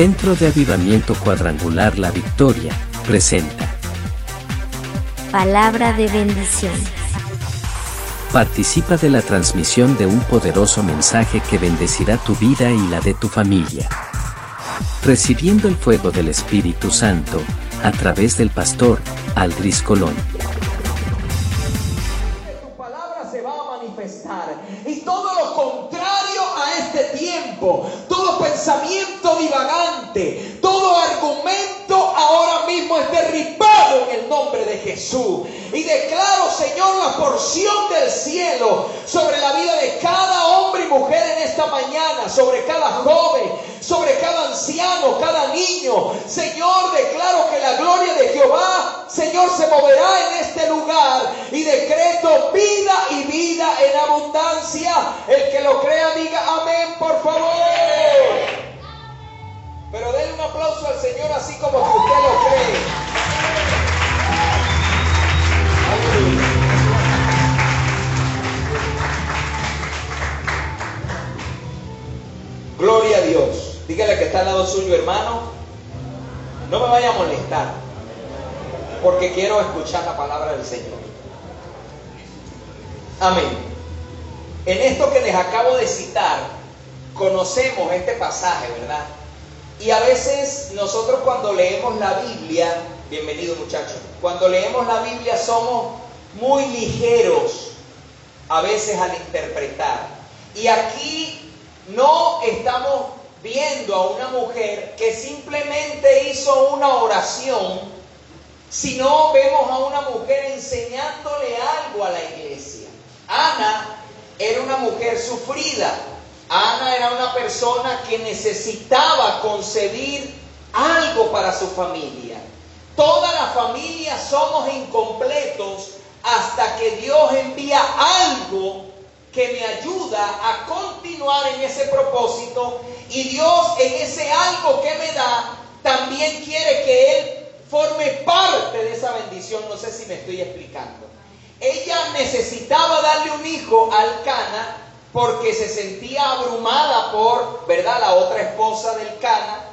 Centro de Avivamiento Cuadrangular La Victoria presenta Palabra de bendición. Participa de la transmisión de un poderoso mensaje que bendecirá tu vida y la de tu familia. Recibiendo el fuego del Espíritu Santo, a través del pastor Aldris Colón. Y declaro, Señor, la porción del cielo sobre la vida de cada hombre y mujer en esta mañana, sobre cada joven, sobre cada anciano, cada niño. Señor, declaro que la gloria de Jehová, Señor, se moverá en este lugar y decreto vida y vida en abundancia. El que lo crea diga amén, por favor. Pero denle un aplauso al Señor así como que usted lo cree. Gloria a Dios. Dígale que está al lado suyo, hermano. No me vaya a molestar. Porque quiero escuchar la palabra del Señor. Amén. En esto que les acabo de citar, conocemos este pasaje, ¿verdad? Y a veces nosotros cuando leemos la Biblia, bienvenido muchachos, cuando leemos la Biblia somos muy ligeros a veces al interpretar. Y aquí no estamos viendo a una mujer que simplemente hizo una oración, sino vemos a una mujer enseñándole algo a la iglesia. Ana era una mujer sufrida. Ana era una persona que necesitaba concebir algo para su familia. Toda la familia somos incompletos hasta que Dios envía algo que me ayuda a continuar en ese propósito y Dios en ese algo que me da también quiere que Él forme parte de esa bendición. No sé si me estoy explicando. Ella necesitaba darle un hijo al Cana porque se sentía abrumada por, ¿verdad?, la otra esposa del Cana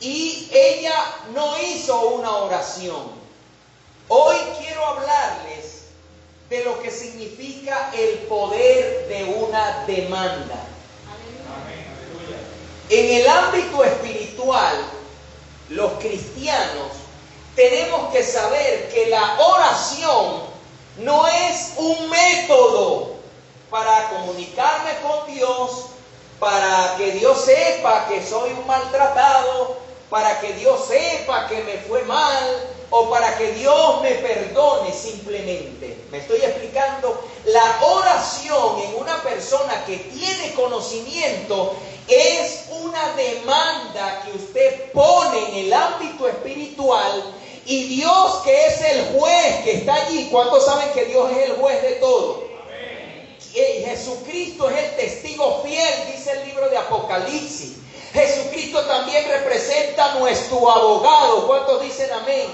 y ella no hizo una oración. Hoy quiero hablarles de lo que significa el poder de una demanda. En el ámbito espiritual, los cristianos tenemos que saber que la oración no es un método para comunicarme con Dios, para que Dios sepa que soy un maltratado, para que Dios sepa que me fue mal o para que Dios me perdone simplemente. ¿Me estoy explicando? La oración en una persona que tiene conocimiento es una demanda que usted pone en el ámbito espiritual y Dios que es el juez que está allí, ¿cuántos saben que Dios es el juez de todo? Y Jesucristo es el testigo fiel, dice el libro de Apocalipsis. Jesucristo también representa nuestro abogado. ¿Cuántos dicen amén?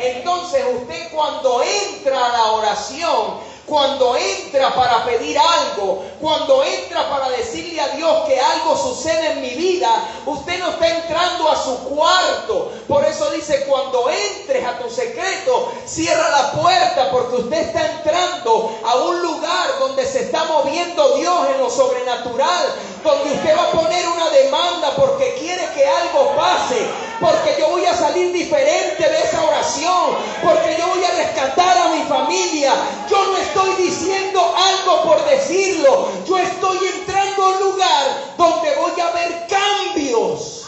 Entonces usted cuando entra a la oración, cuando entra para pedir algo, cuando entra para decirle a Dios que algo sucede en mi vida, usted no está entrando a su cuarto. Por eso dice, cuando entres a tu secreto, cierra la puerta porque usted está entrando a un lugar donde se está moviendo Dios en lo sobrenatural, donde usted va a poner una demanda porque quiere que algo pase, porque yo voy a salir diferente de esa oración, porque yo voy a rescatar a mi familia. Yo no estoy diciendo algo por decirlo, yo estoy entrando a un lugar donde voy a ver cambios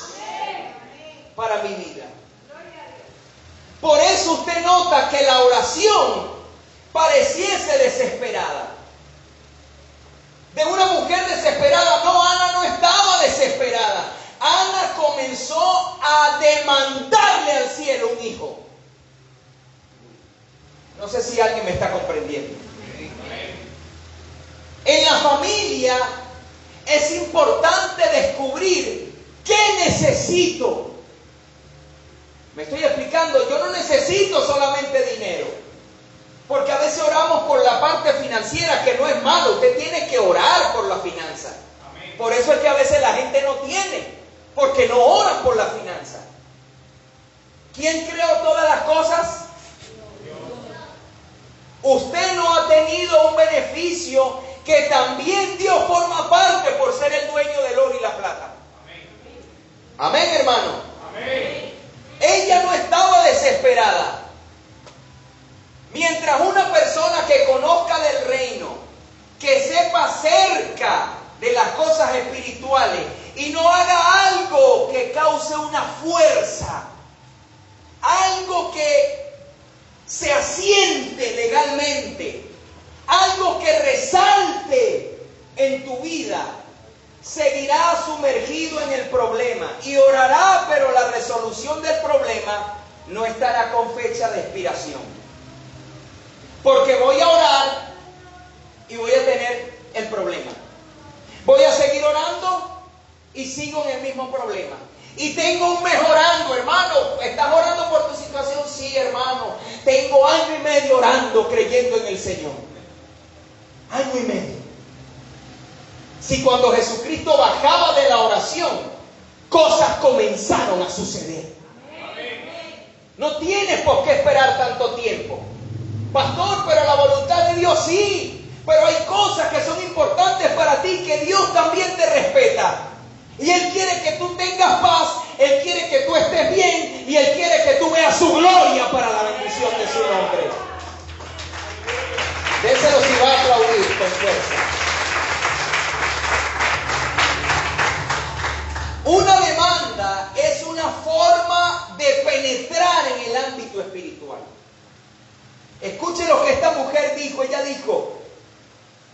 para mi vida. Por eso usted nota que la oración pareciese desesperada. De una mujer desesperada, no, Ana no estaba desesperada. Ana comenzó a demandarle al cielo un hijo. No sé si alguien me está comprendiendo. En la familia es importante descubrir qué necesito. Me estoy explicando, yo no necesito solamente dinero. Porque a veces oramos por la parte financiera, que no es malo. Usted tiene que orar por la finanza. Por eso es que a veces la gente no tiene. porque no oran por la finanza. ¿Quién creó todas las cosas? Usted no ha tenido un beneficio que también Dios forma parte por ser el dueño del oro y la plata. Amén, hermano. Amén. Ella no estaba desesperada. Mientras una persona que conozca del reino, que sepa cerca de las cosas espirituales y no haga algo que cause una fuerza, algo que se asiente legalmente, algo que resalte en tu vida, seguirá sumergido en el problema y orará, pero la resolución del problema no estará con fecha de expiración. Porque voy a orar y voy a tener el problema. Voy a seguir orando y sigo en el mismo problema. Y tengo un mejorando, hermano. ¿Estás orando por tu situación? Sí, hermano. Tengo año y medio orando, creyendo en el Señor. Año y medio. Si cuando Jesucristo bajaba de la oración, cosas comenzaron a suceder. No tienes por qué esperar tanto tiempo. Pastor, pero la voluntad de Dios sí. Pero hay cosas que son importantes para ti que Dios también te respeta. Y Él quiere que tú tengas paz, Él quiere que tú estés bien y Él quiere que tú veas su gloria para la bendición de su nombre. Déselo si va a aplaudir con fuerza. Una demanda es una forma de penetrar en el ámbito espiritual. Escuche lo que esta mujer dijo. Ella dijo,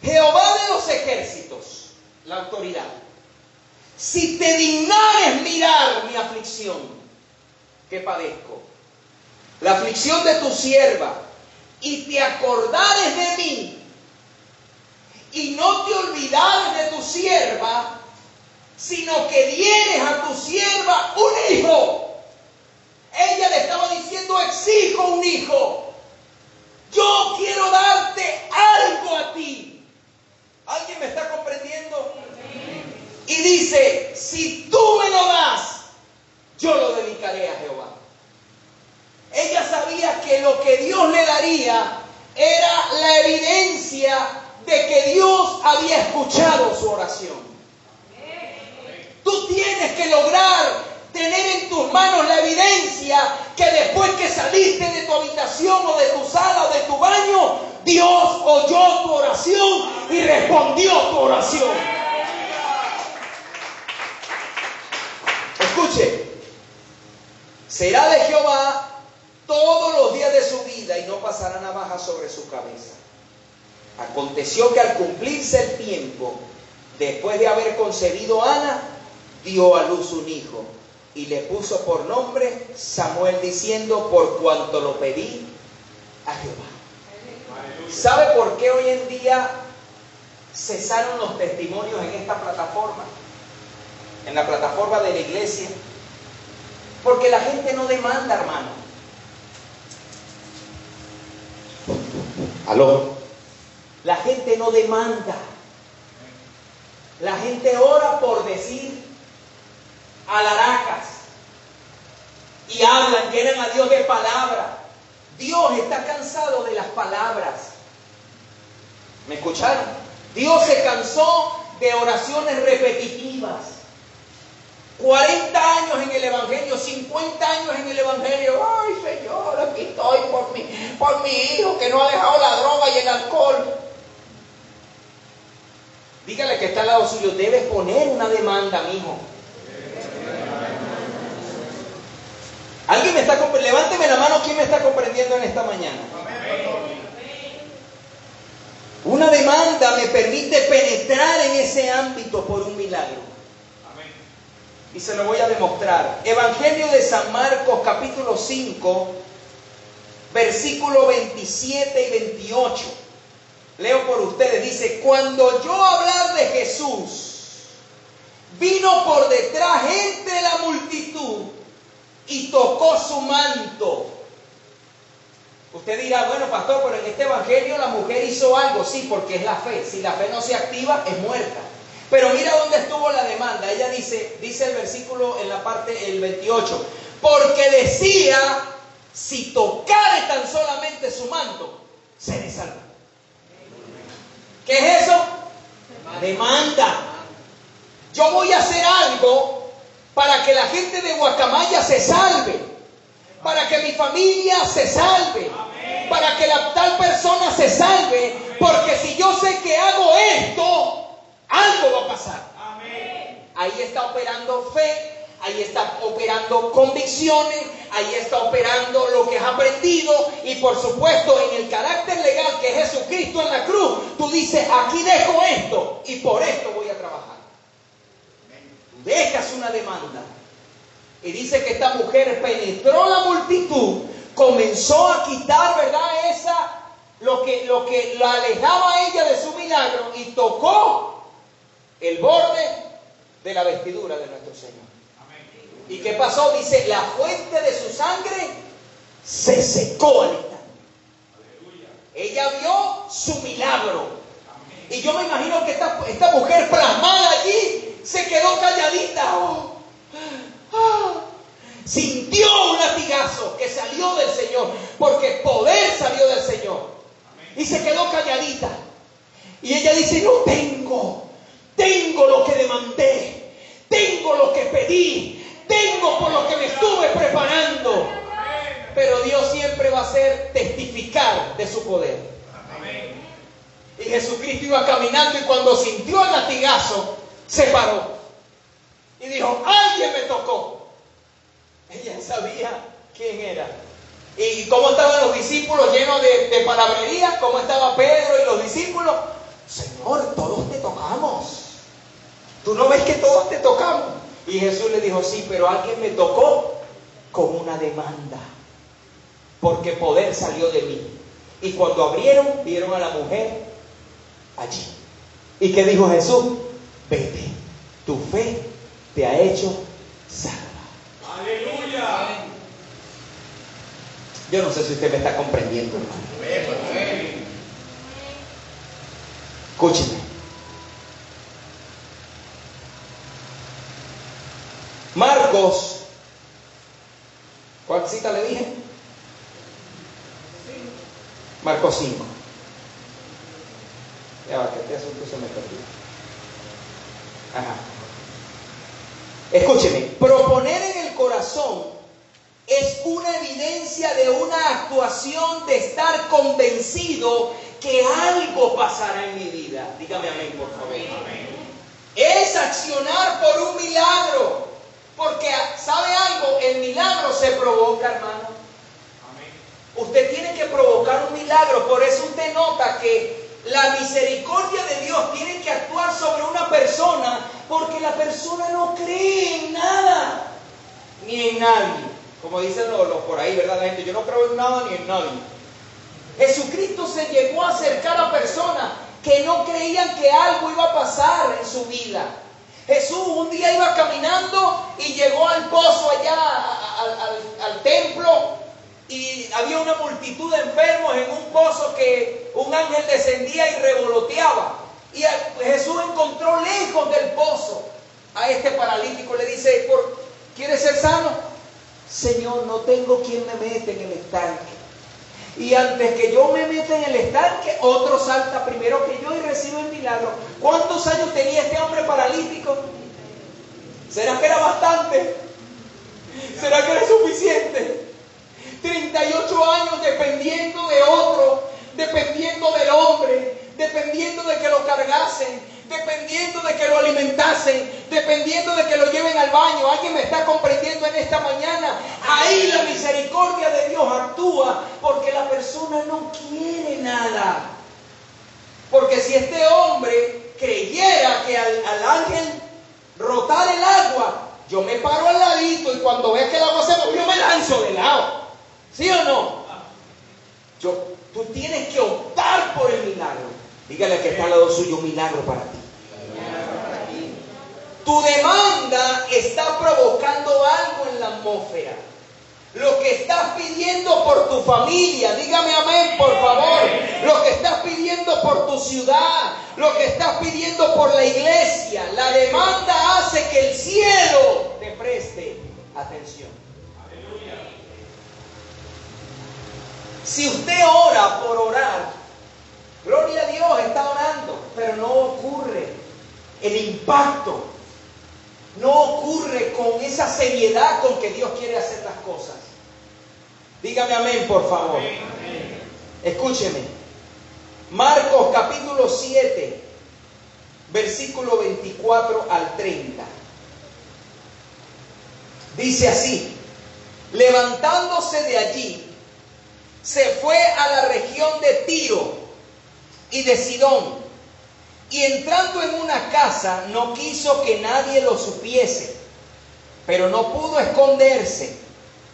Jehová de los ejércitos, la autoridad, si te dignares mirar mi aflicción que padezco, la aflicción de tu sierva, y te acordares de mí, y no te olvidares de tu sierva, sino que dieres a tu sierva un hijo. Ella le estaba diciendo, exijo un hijo. Yo quiero darte algo a ti. ¿Alguien me está comprendiendo? Y dice, si tú me lo das, yo lo dedicaré a Jehová. Ella sabía que lo que Dios le daría era la evidencia de que Dios había escuchado su oración. Tú tienes que lograr tener en tus manos la evidencia que después que saliste de tu habitación o de tu sala o de tu baño, Dios oyó tu oración y respondió tu oración. Escuche, será de Jehová todos los días de su vida y no pasará navaja sobre su cabeza. Aconteció que al cumplirse el tiempo, después de haber concebido Ana, dio a luz un hijo y le puso por nombre Samuel diciendo, por cuanto lo pedí a Jehová. ¿Sabe por qué hoy en día cesaron los testimonios en esta plataforma? En la plataforma de la iglesia. Porque la gente no demanda, hermano. Aló. La gente no demanda. La gente ora por decir alaracas y hablan, llenan a Dios de palabras. Dios está cansado de las palabras. ¿Me escucharon? Dios se cansó de oraciones repetitivas. 40 años en el Evangelio, 50 años en el Evangelio. Ay, Señor, aquí estoy por mi, por mi hijo que no ha dejado la droga y el alcohol. Dígale que está al lado suyo, debes poner una demanda, mi hijo. ¿Alguien me está Levánteme la mano, ¿quién me está comprendiendo en esta mañana? Una demanda me permite penetrar en ese ámbito por un milagro. Y se lo voy a demostrar. Evangelio de San Marcos capítulo 5, versículo 27 y 28. Leo por ustedes. Dice, cuando yo hablar de Jesús, vino por detrás entre la multitud y tocó su manto. Usted dirá, bueno, pastor, pero en este evangelio la mujer hizo algo, sí, porque es la fe. Si la fe no se activa, es muerta. Pero mira dónde estuvo la demanda. Ella dice, dice el versículo en la parte, el 28, porque decía, si tocare tan solamente su manto, seré salvo. ¿Qué es eso? Demanda. Yo voy a hacer algo para que la gente de Guacamaya se salve, para que mi familia se salve, para que la tal persona se salve, porque si yo sé que hago esto, algo va a pasar. Ahí está operando fe, ahí está operando convicciones, ahí está operando lo que has aprendido y por supuesto en el carácter legal que es Jesucristo en la cruz, tú dices, aquí dejo esto y por esto voy a trabajar. dejas una demanda. Y dice que esta mujer penetró la multitud, comenzó a quitar, ¿verdad? Esa, lo que, lo que la alejaba a ella de su milagro y tocó el borde de la vestidura de nuestro Señor. ¿Y qué pasó? Dice, la fuente de su sangre se secó. Ella vio su milagro. Y yo me imagino que esta, mujer plasmada allí se quedó calladita. Ah, sintió un latigazo que salió del Señor, porque poder salió del Señor. Y se quedó calladita. Y ella dice, no tengo, tengo lo que demandé, tengo lo que pedí, tengo por lo que me estuve preparando. Pero Dios siempre va a ser testificar de su poder. Y Jesucristo iba caminando y cuando sintió el latigazo, se paró. Y dijo, alguien me tocó. Ella sabía quién era. ¿Y cómo estaban los discípulos llenos de, de? ¿Cómo estaba Pedro y los discípulos? Señor, todos te tocamos. ¿Tú no ves que todos te tocamos? Y Jesús le dijo, sí, pero alguien me tocó con una demanda, porque poder salió de mí. Y cuando abrieron, vieron a la mujer allí. ¿Y qué dijo Jesús? Vete, tu fe te ha hecho salva. Aleluya. Yo no sé si usted me está comprendiendo, hermano. Escúcheme. Marcos, ¿cuál cita le dije? Marcos 5. Ya va, que este asunto se me perdió. Ajá. Escúcheme, proponer en el corazón es una evidencia de una actuación de estar convencido que algo pasará en mi vida. Dígame amén, por favor. Es accionar por un milagro. Porque, ¿sabe algo? El milagro se provoca, hermano. Usted tiene que provocar un milagro. Por eso usted nota que la misericordia de Dios tiene que actuar sobre una persona porque la persona no cree en nada ni en nadie. Como dicen los, por ahí, ¿verdad? La gente, yo no creo en nada ni en nadie. Jesucristo se llegó a acercar a personas que no creían que algo iba a pasar en su vida. Jesús un día iba caminando y llegó al pozo allá, al, templo, y había una multitud de enfermos en un pozo que un ángel descendía y revoloteaba. Y Jesús encontró lejos del pozo a este paralítico. Le dice, ¿quieres ser sano? Señor, no tengo quien me mete en el estanque. Y antes que yo me meta en el estanque, otro salta primero que yo y recibe el milagro. ¿Cuántos años tenía este hombre paralítico? ¿Será que era bastante? ¿Será que era suficiente? 38 años dependiendo de otro, dependiendo del hombre, dependiendo de que lo cargasen, dependiendo de que lo alimentasen, dependiendo de que lo lleven al baño. ¿Alguien me está comprendiendo en esta mañana? Ahí la misericordia de Dios actúa porque la persona no quiere nada. Porque si este hombre creyera que al, ángel rotar el agua, yo me paro al ladito y cuando vea que el agua se movió me lanzo de lado. ¿Sí o no? Yo, tú tienes que optar por el milagro. Dígale que está al lado suyo un milagro para ti. Tu demanda está provocando algo en la atmósfera. Lo que estás pidiendo por tu familia, dígame amén, por favor. Lo que estás pidiendo por tu ciudad, lo que estás pidiendo por la iglesia. La demanda hace que el cielo te preste atención. Si usted ora por orar, gloria a Dios, está orando, pero no ocurre el impacto, no ocurre con esa seriedad con que Dios quiere hacer las cosas. Dígame amén, por favor. Escúcheme. Marcos capítulo 7, versículo 24 al 30. Dice así, levantándose de allí, se fue a la región de Tiro y de Sidón. Y entrando en una casa, no quiso que nadie lo supiese, pero no pudo esconderse,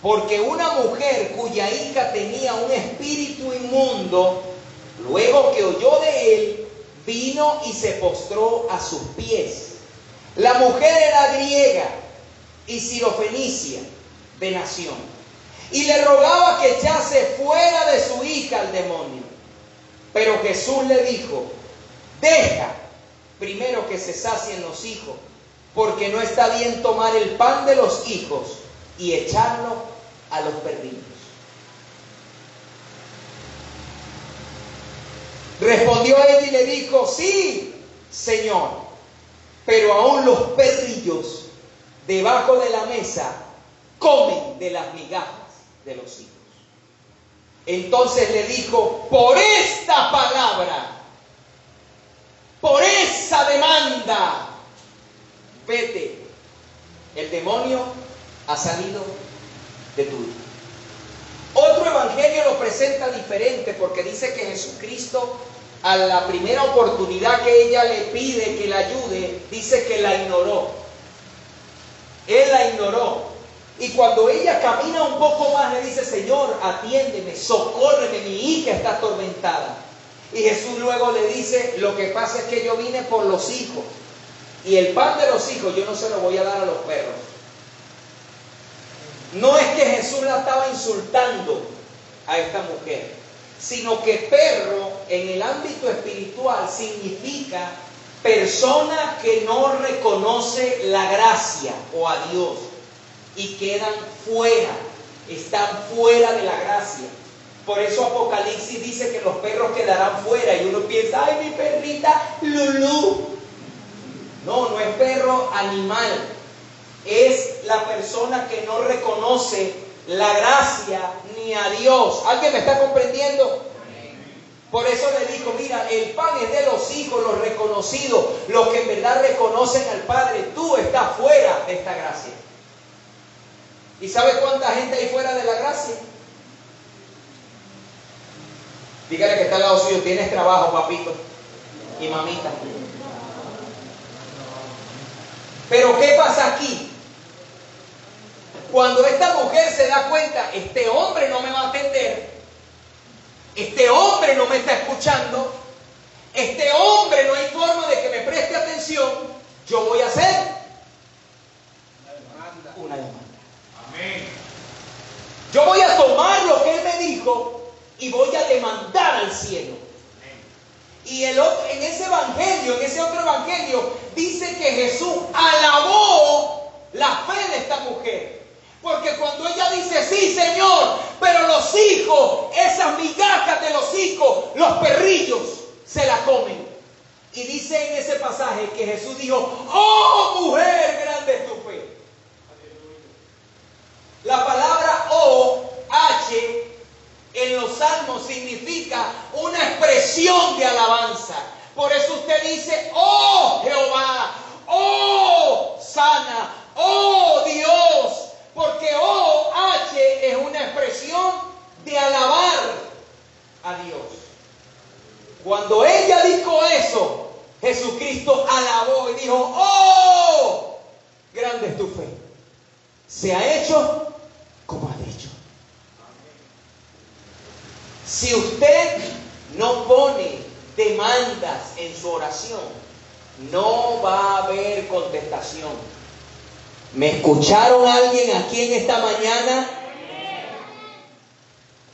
porque una mujer cuya hija tenía un espíritu inmundo, luego que oyó de él, vino y se postró a sus pies. La mujer era griega y sirofenicia de nación y le rogaba que echase fuera de su hija al demonio. Pero Jesús le dijo, deja primero que se sacien los hijos, porque no está bien tomar el pan de los hijos y echarlo a los perrillos. Respondió él y le dijo, sí, Señor, pero aún los perrillos debajo de la mesa comen de las migajas de los hijos. Entonces le dijo, por esta palabra, por esa demanda, vete, el demonio ha salido de tu hijo. Otro evangelio lo presenta diferente porque dice que Jesucristo a la primera oportunidad que ella le pide que la ayude, dice que la ignoró. Él la ignoró. Y cuando ella camina un poco más, le dice, Señor, atiéndeme, socórreme, mi hija está atormentada. Y Jesús luego le dice, lo que pasa es que yo vine por los hijos. Y el pan de los hijos yo no se lo voy a dar a los perros. No es que Jesús la estaba insultando a esta mujer, sino que perro en el ámbito espiritual significa persona que no reconoce la gracia o a Dios y quedan fuera, están fuera de la gracia. Por eso Apocalipsis dice que los perros quedarán fuera y uno piensa, ay, mi perrita Lulú. No, no es perro animal, es la persona que no reconoce la gracia ni a Dios. ¿Alguien me está comprendiendo? Por eso le dijo, mira, el pan es de los hijos, los reconocidos, los que en verdad reconocen al Padre. Tú estás fuera de esta gracia. ¿Y sabe cuánta gente hay fuera de la gracia? Dígale que está al lado suyo, tienes trabajo, papito y mamita. Pero ¿qué pasa aquí? Cuando esta mujer se da cuenta, este hombre no me va a atender, este hombre no me está escuchando, este hombre no hay forma de que me preste atención, yo voy a hacer una demanda. Yo voy a tomar lo que Él me dijo y voy a demandar al cielo. Y el otro, en ese evangelio, en ese otro evangelio, dice que Jesús alabó la fe de esta mujer. Porque cuando ella dice, sí, Señor, pero los hijos, esas migajas de los hijos, los perrillos, se la comen. Y dice en ese pasaje que Jesús dijo, oh mujer, grande es tu fe. La palabra O, H, en los salmos significa una expresión de alabanza. Por eso usted dice, oh Jehová, oh sana, oh Dios, porque oh H es una expresión de alabar a Dios. Cuando ella dijo eso, Jesucristo alabó y dijo, oh, grande es tu fe. Se ha hecho como ha dicho. Si usted no pone demandas en su oración, no va a haber contestación. ¿Me escucharon alguien aquí en esta mañana?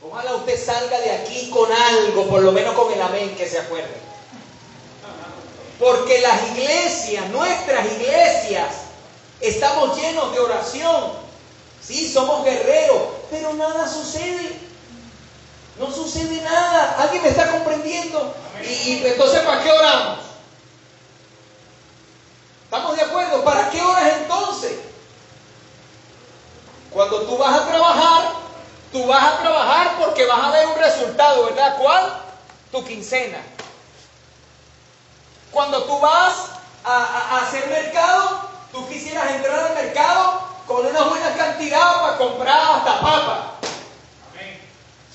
Ojalá usted salga de aquí con algo, por lo menos con el amén que se acuerde. Porque las iglesias, nuestras iglesias, estamos llenos de oración. Sí, somos guerreros, pero nada sucede. No sucede nada. ¿Alguien me está comprendiendo? Y, entonces, ¿para qué oramos? ¿Estamos de acuerdo? ¿Para qué oras entonces? Cuando tú vas a trabajar, tú vas a trabajar porque vas a ver un resultado, ¿verdad? ¿Cuál? Tu quincena. Cuando tú vas a, hacer mercado, tú quisieras entrar al mercado con una buena cantidad para comprar hasta papa.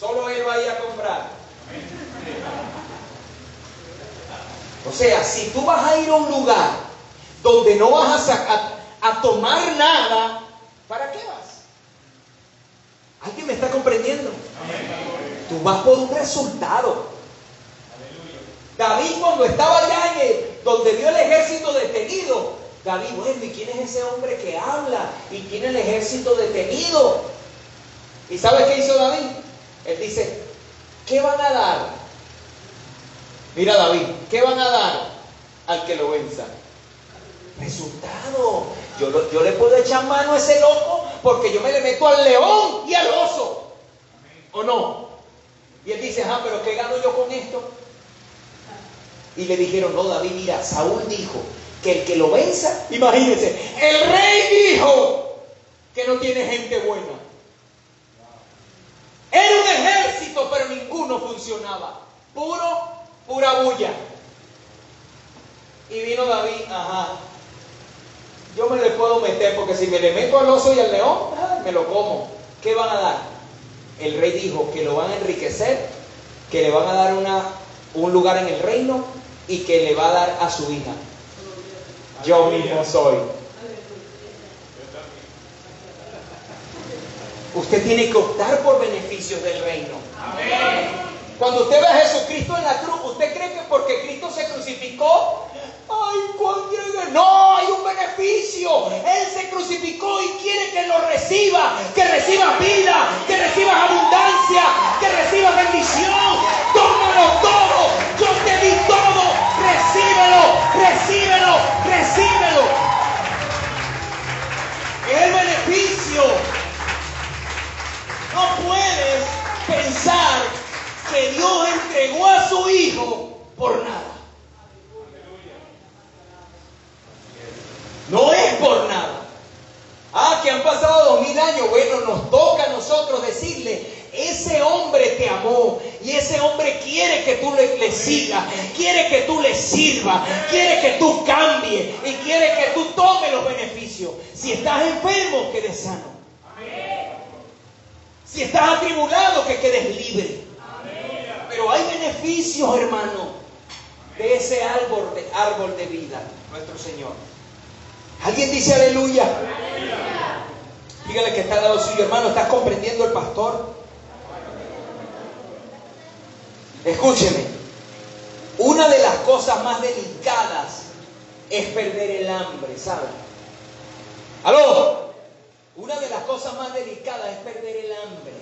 Solo él va a ir a comprar. O sea, si tú vas a ir a un lugar donde no vas a, tomar nada, ¿para qué vas? ¿Alguien me está comprendiendo? Tú vas por un resultado. David cuando estaba allá en donde vio el ejército detenido, David, bueno, ¿y quién es ese hombre que habla? ¿Y es el ejército detenido? ¿Y sabes qué hizo David? Él dice, ¿qué van a dar? Mira David, ¿qué van a dar al que lo venza? Resultado. Yo, yo le puedo echar mano a ese loco porque yo me le meto al león y al oso. ¿O no? Y él dice, ah, pero ¿qué gano yo con esto? Y le dijeron, no, David, mira, Saúl dijo que el que lo venza, imagínense, el rey dijo que no tiene gente buena. Era un ejército, pero ninguno funcionaba. Puro, pura bulla. Y vino David, ajá. Yo me le puedo meter porque si me le meto al oso y al león, me lo como. ¿Qué van a dar? El rey dijo que lo van a enriquecer, que le van a dar una, un lugar en el reino y que le va a dar a su hija. Yo mismo soy. Usted tiene que optar por beneficios del reino. Cuando usted ve a Jesucristo en la cruz, ¿usted cree que porque Cristo se crucificó? ¡Ay, cualquier... No, hay un beneficio. Él se crucificó y quiere que lo reciba. Que reciba vida, que reciba abundancia, que reciba bendición. Tómalo todo. Yo te di todo. Recíbelo, recíbelo, recíbelo. el beneficio. No puedes pensar que Dios entregó a su Hijo por nada. No es por nada. Ah, que han pasado dos mil años. Bueno, nos toca a nosotros decirle, ese hombre te amó y ese hombre quiere que tú le, sigas, quiere que tú le sirvas, quiere que tú cambies y quiere que tú tomes los beneficios. Si estás enfermo, quedes sano. Si estás atribulado, que quedes libre. Pero hay beneficios, hermano, de ese árbol de, árbol de vida, nuestro Señor. ¿Alguien dice aleluya? Dígale que está al lado suyo, hermano, ¿estás comprendiendo el pastor? Escúcheme, una de las cosas más delicadas es perder el hambre, ¿sabe? Las cosas más delicadas es perder el hambre.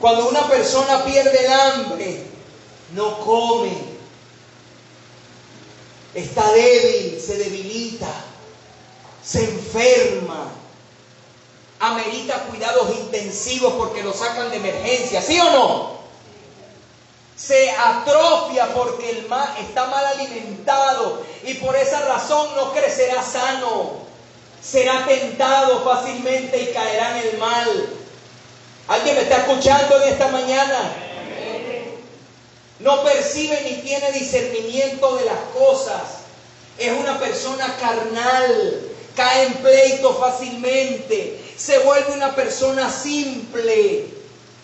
Cuando una persona pierde el hambre, no come, está débil, se debilita, se enferma, amerita cuidados intensivos porque lo sacan de emergencia, ¿sí o no? Se atrofia porque el está mal alimentado y por esa razón no crecerá sano. Será tentado fácilmente y caerá en el mal. ¿Alguien me está escuchando en esta mañana? No percibe ni tiene discernimiento de las cosas. Es una persona carnal. Cae en pleito fácilmente. Se vuelve una persona simple.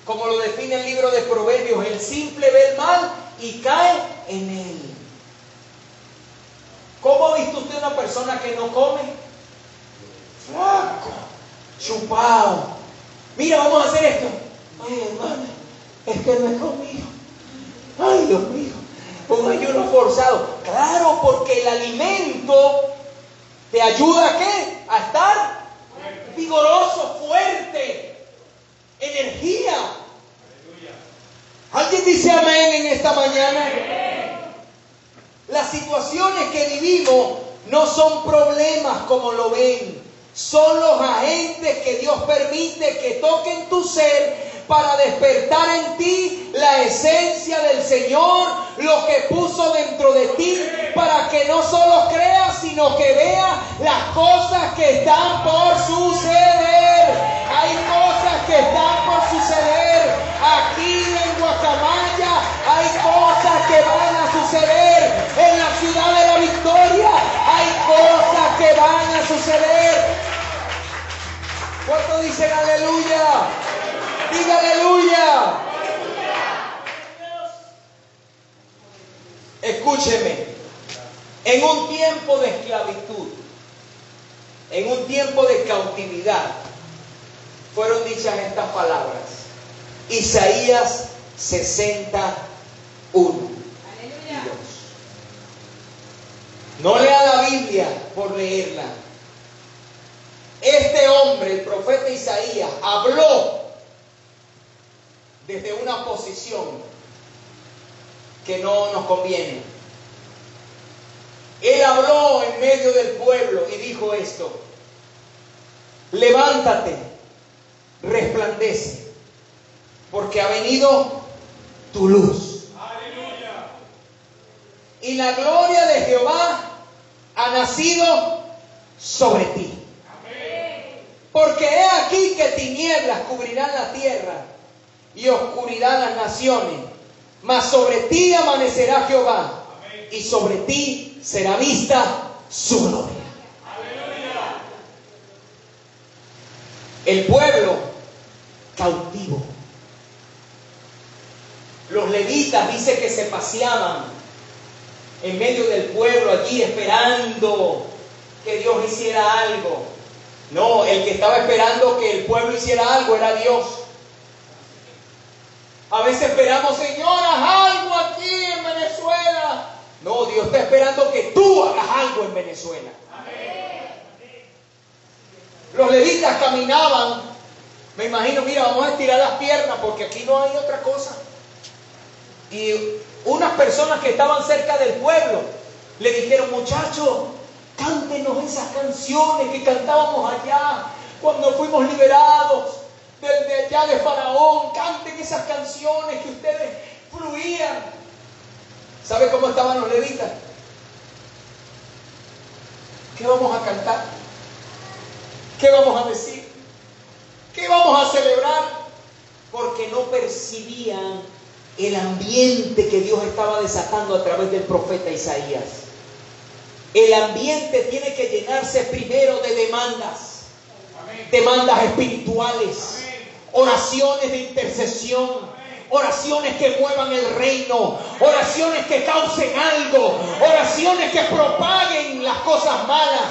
Como lo define el libro de Proverbios. El simple ve el mal y cae en él. ¿Cómo ha visto usted una persona que no come? Flaco, chupado Mira, vamos a hacer esto. Ay, hermana, es que no he comido. Ay, Dios mío, un ayuno forzado. Claro, porque el alimento te ayuda a qué? A estar vigoroso, fuerte, energía. ¿Alguien dice amén en esta mañana? Las situaciones que vivimos no son problemas como lo ven. Son los agentes que Dios permite que toquen tu ser para despertar en ti la esencia del Señor, lo que puso dentro de ti, para que no solo creas, sino que veas las cosas que están por suceder. Hay cosas que están por suceder. Aquí en Guacamaya hay cosas que van a suceder. En la ciudad de la victoria hay cosas que van a suceder. ¿Cuánto dicen aleluya? Diga aleluya. Escúcheme, en un tiempo de esclavitud, en un tiempo de cautividad, fueron dichas estas palabras. Isaías 61. No lea la Biblia por leerla. Este hombre, el profeta Isaías, habló desde una posición que no nos conviene. Él habló en medio del pueblo y dijo esto, levántate, resplandece, porque ha venido tu luz. Y la gloria de Jehová ha nacido sobre ti. Porque he aquí que tinieblas cubrirán la tierra y oscuridad las naciones. Mas sobre ti amanecerá Jehová y sobre ti será vista su gloria. El pueblo cautivo. Los levitas dice que se paseaban en medio del pueblo allí esperando que Dios hiciera algo. No, el que estaba esperando que el pueblo hiciera algo era Dios. A veces esperamos, Señor, haz algo aquí en Venezuela. No, Dios está esperando que tú hagas algo en Venezuela. Los levitas caminaban, me imagino, mira, vamos a estirar las piernas porque aquí no hay otra cosa. Y unas personas que estaban cerca del pueblo le dijeron, muchachos, cántenos esas canciones que cantábamos allá cuando fuimos liberados de allá de Faraón, canten esas canciones que ustedes fluían. ¿Sabe cómo estaban los levitas? ¿Qué vamos a cantar? ¿Qué vamos a decir? ¿Qué vamos a celebrar? Porque no percibían el ambiente que Dios estaba desatando a través del profeta Isaías. El ambiente tiene que llenarse primero de demandas, demandas espirituales oraciones de intercesión, oraciones que muevan el reino, oraciones que causen algo, oraciones que propaguen las cosas malas.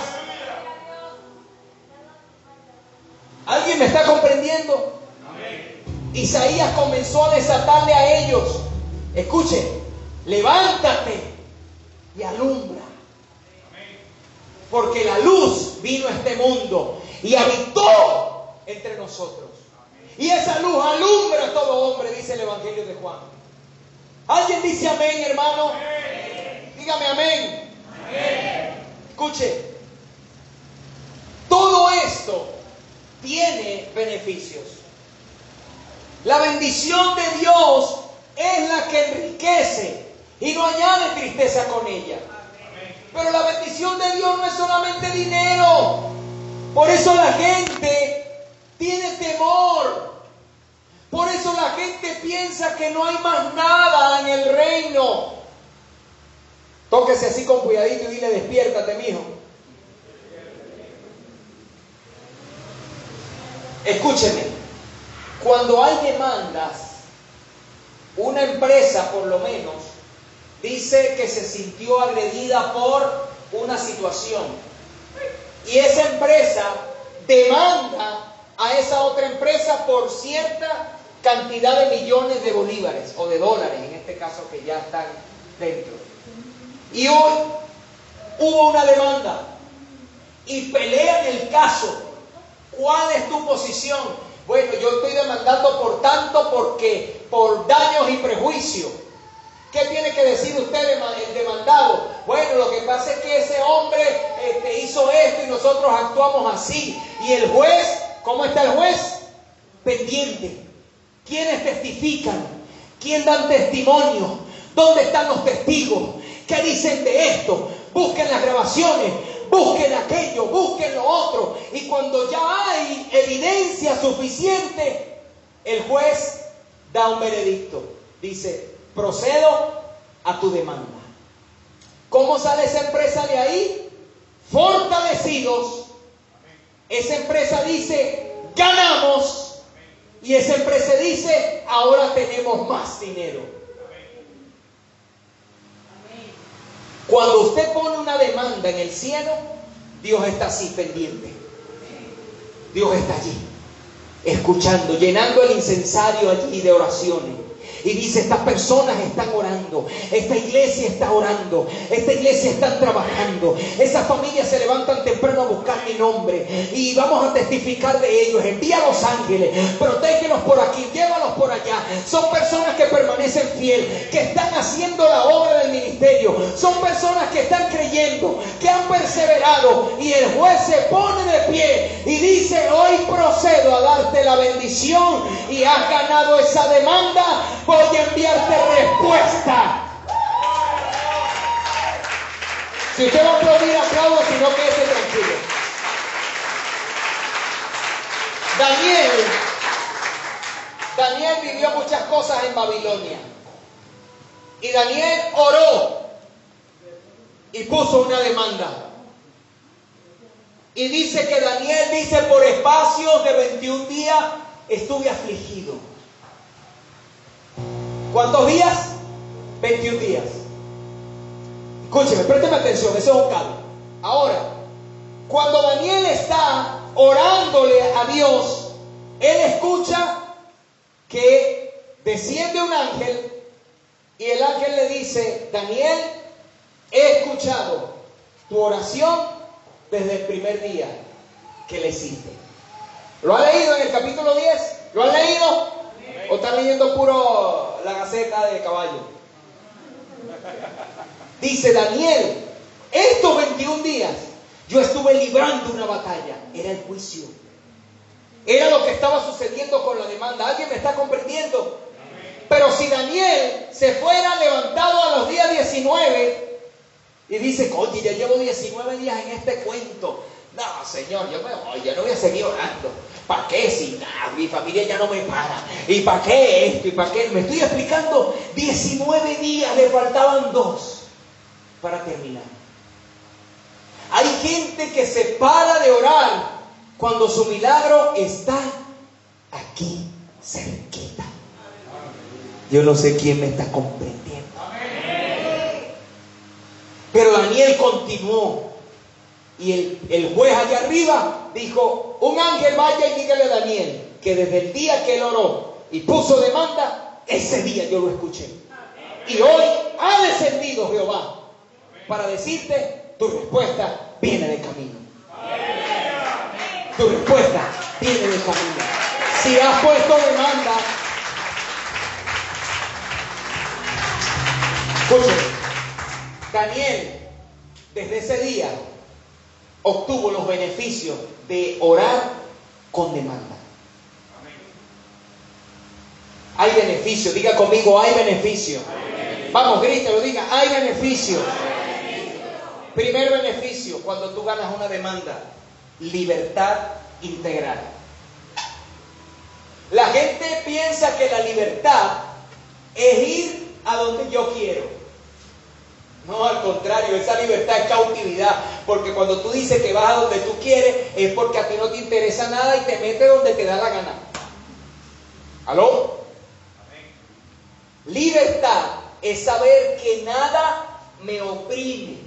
¿Alguien me está comprendiendo? Isaías comenzó a desatarle a ellos, escuche, levántate y alumbra. Porque la luz vino a este mundo y habitó entre nosotros. Y esa luz alumbra a todo hombre, dice el Evangelio de Juan. ¿Alguien dice amén, hermano? Dígame amén. Escuche, todo esto tiene beneficios. La bendición de Dios es la que enriquece y no añade tristeza con ella. Pero la bendición de Dios no es solamente dinero. Por eso la gente tiene temor. Por eso la gente piensa que no hay más nada en el reino. Tóquese así con cuidadito y dile, despiértate, mijo. Escúcheme, cuando hay demandas, una empresa por lo menos dice que se sintió agredida por una situación. Y esa empresa demanda a esa otra empresa por cierta cantidad de millones de bolívares o de dólares, en este caso que ya están dentro. Y hoy hubo una demanda y pelean el caso. ¿Cuál es tu posición? Bueno, yo estoy demandando por tanto porque por daños y prejuicios. ¿Qué tiene que decir usted el demandado? Bueno, lo que pasa es que ese hombre este, hizo esto y nosotros actuamos así. Y el juez, ¿cómo está el juez? Pendiente. ¿Quiénes testifican? ¿Quién dan testimonio? ¿Dónde están los testigos? ¿Qué dicen de esto? Busquen las grabaciones, busquen aquello, busquen lo otro. Y cuando ya hay evidencia suficiente, el juez da un veredicto. Dice, procedo a tu demanda. ¿Cómo sale esa empresa de ahí? Fortalecidos. Esa empresa dice, ganamos. Y esa empresa dice, ahora tenemos más dinero. Cuando usted pone una demanda en el cielo, Dios está así pendiente. Dios está allí, escuchando, llenando el incensario allí de oraciones. Y dice, estas personas están orando, esta iglesia está orando, esta iglesia está trabajando, esas familias se levantan temprano a buscar mi nombre y vamos a testificar de ellos. Envía a los ángeles, protégelos por aquí, llévalos por allá. Son personas que permanecen fiel, que están haciendo la obra del ministerio. Son personas que están creyendo, que han perseverado y el juez se pone de pie y dice, hoy darte la bendición y has ganado esa demanda voy a enviarte respuesta. Si usted va a aplaudir, aplaudo, si no, quédese tranquilo. Daniel, Daniel vivió muchas cosas en Babilonia. Y Daniel oró y puso una demanda. Y dice que Daniel dice, por espacios de 21 días estuve afligido. ¿Cuántos días? 21 días. Escúcheme, présteme atención, eso es un. Ahora, cuando Daniel está orándole a Dios, él escucha que desciende un ángel y el ángel le dice, Daniel, he escuchado tu oración desde el primer día que le hiciste. ¿Lo ha leído en el capítulo 10? ¿Lo ha leído? ¿O están leyendo puro la gaceta de caballo? Dice Daniel, estos 21 días yo estuve librando una batalla. Era el juicio. Era lo que estaba sucediendo con la demanda. ¿Alguien me está comprendiendo? Pero si Daniel se fuera levantado a los días 19 y dice, oye, ya llevo 19 días en este cuento. No, Señor, yo me voy, yo no voy a seguir orando. ¿Para qué? Si mi familia ya no me para. ¿Y para qué esto? ¿Y para qué? Me estoy explicando. 19 días, le faltaban dos para terminar. Hay gente que se para de orar cuando su milagro está aquí cerquita. Yo no sé quién me está comprendiendo. Pero Daniel continuó. Y el, el juez allá arriba dijo, un ángel vaya y dígale a Daniel que desde el día que él oró y puso demanda, ese día yo lo escuché. Y hoy ha descendido Jehová para decirte, tu respuesta viene de camino. Tu respuesta viene de camino. Si has puesto demanda, escúchame, Daniel, desde ese día obtuvo los beneficios de orar con demanda. Hay beneficio, diga conmigo, hay beneficio. Vamos, grítelo, diga, hay beneficio. Primer beneficio, cuando tú ganas una demanda, libertad integral. La gente piensa que la libertad es ir a donde yo quiero. No, al contrario, esa libertad es cautividad. Porque cuando tú dices que vas a donde tú quieres, es porque a ti no te interesa nada y te metes donde te da la gana. ¿Aló? Libertad es saber que nada me oprime.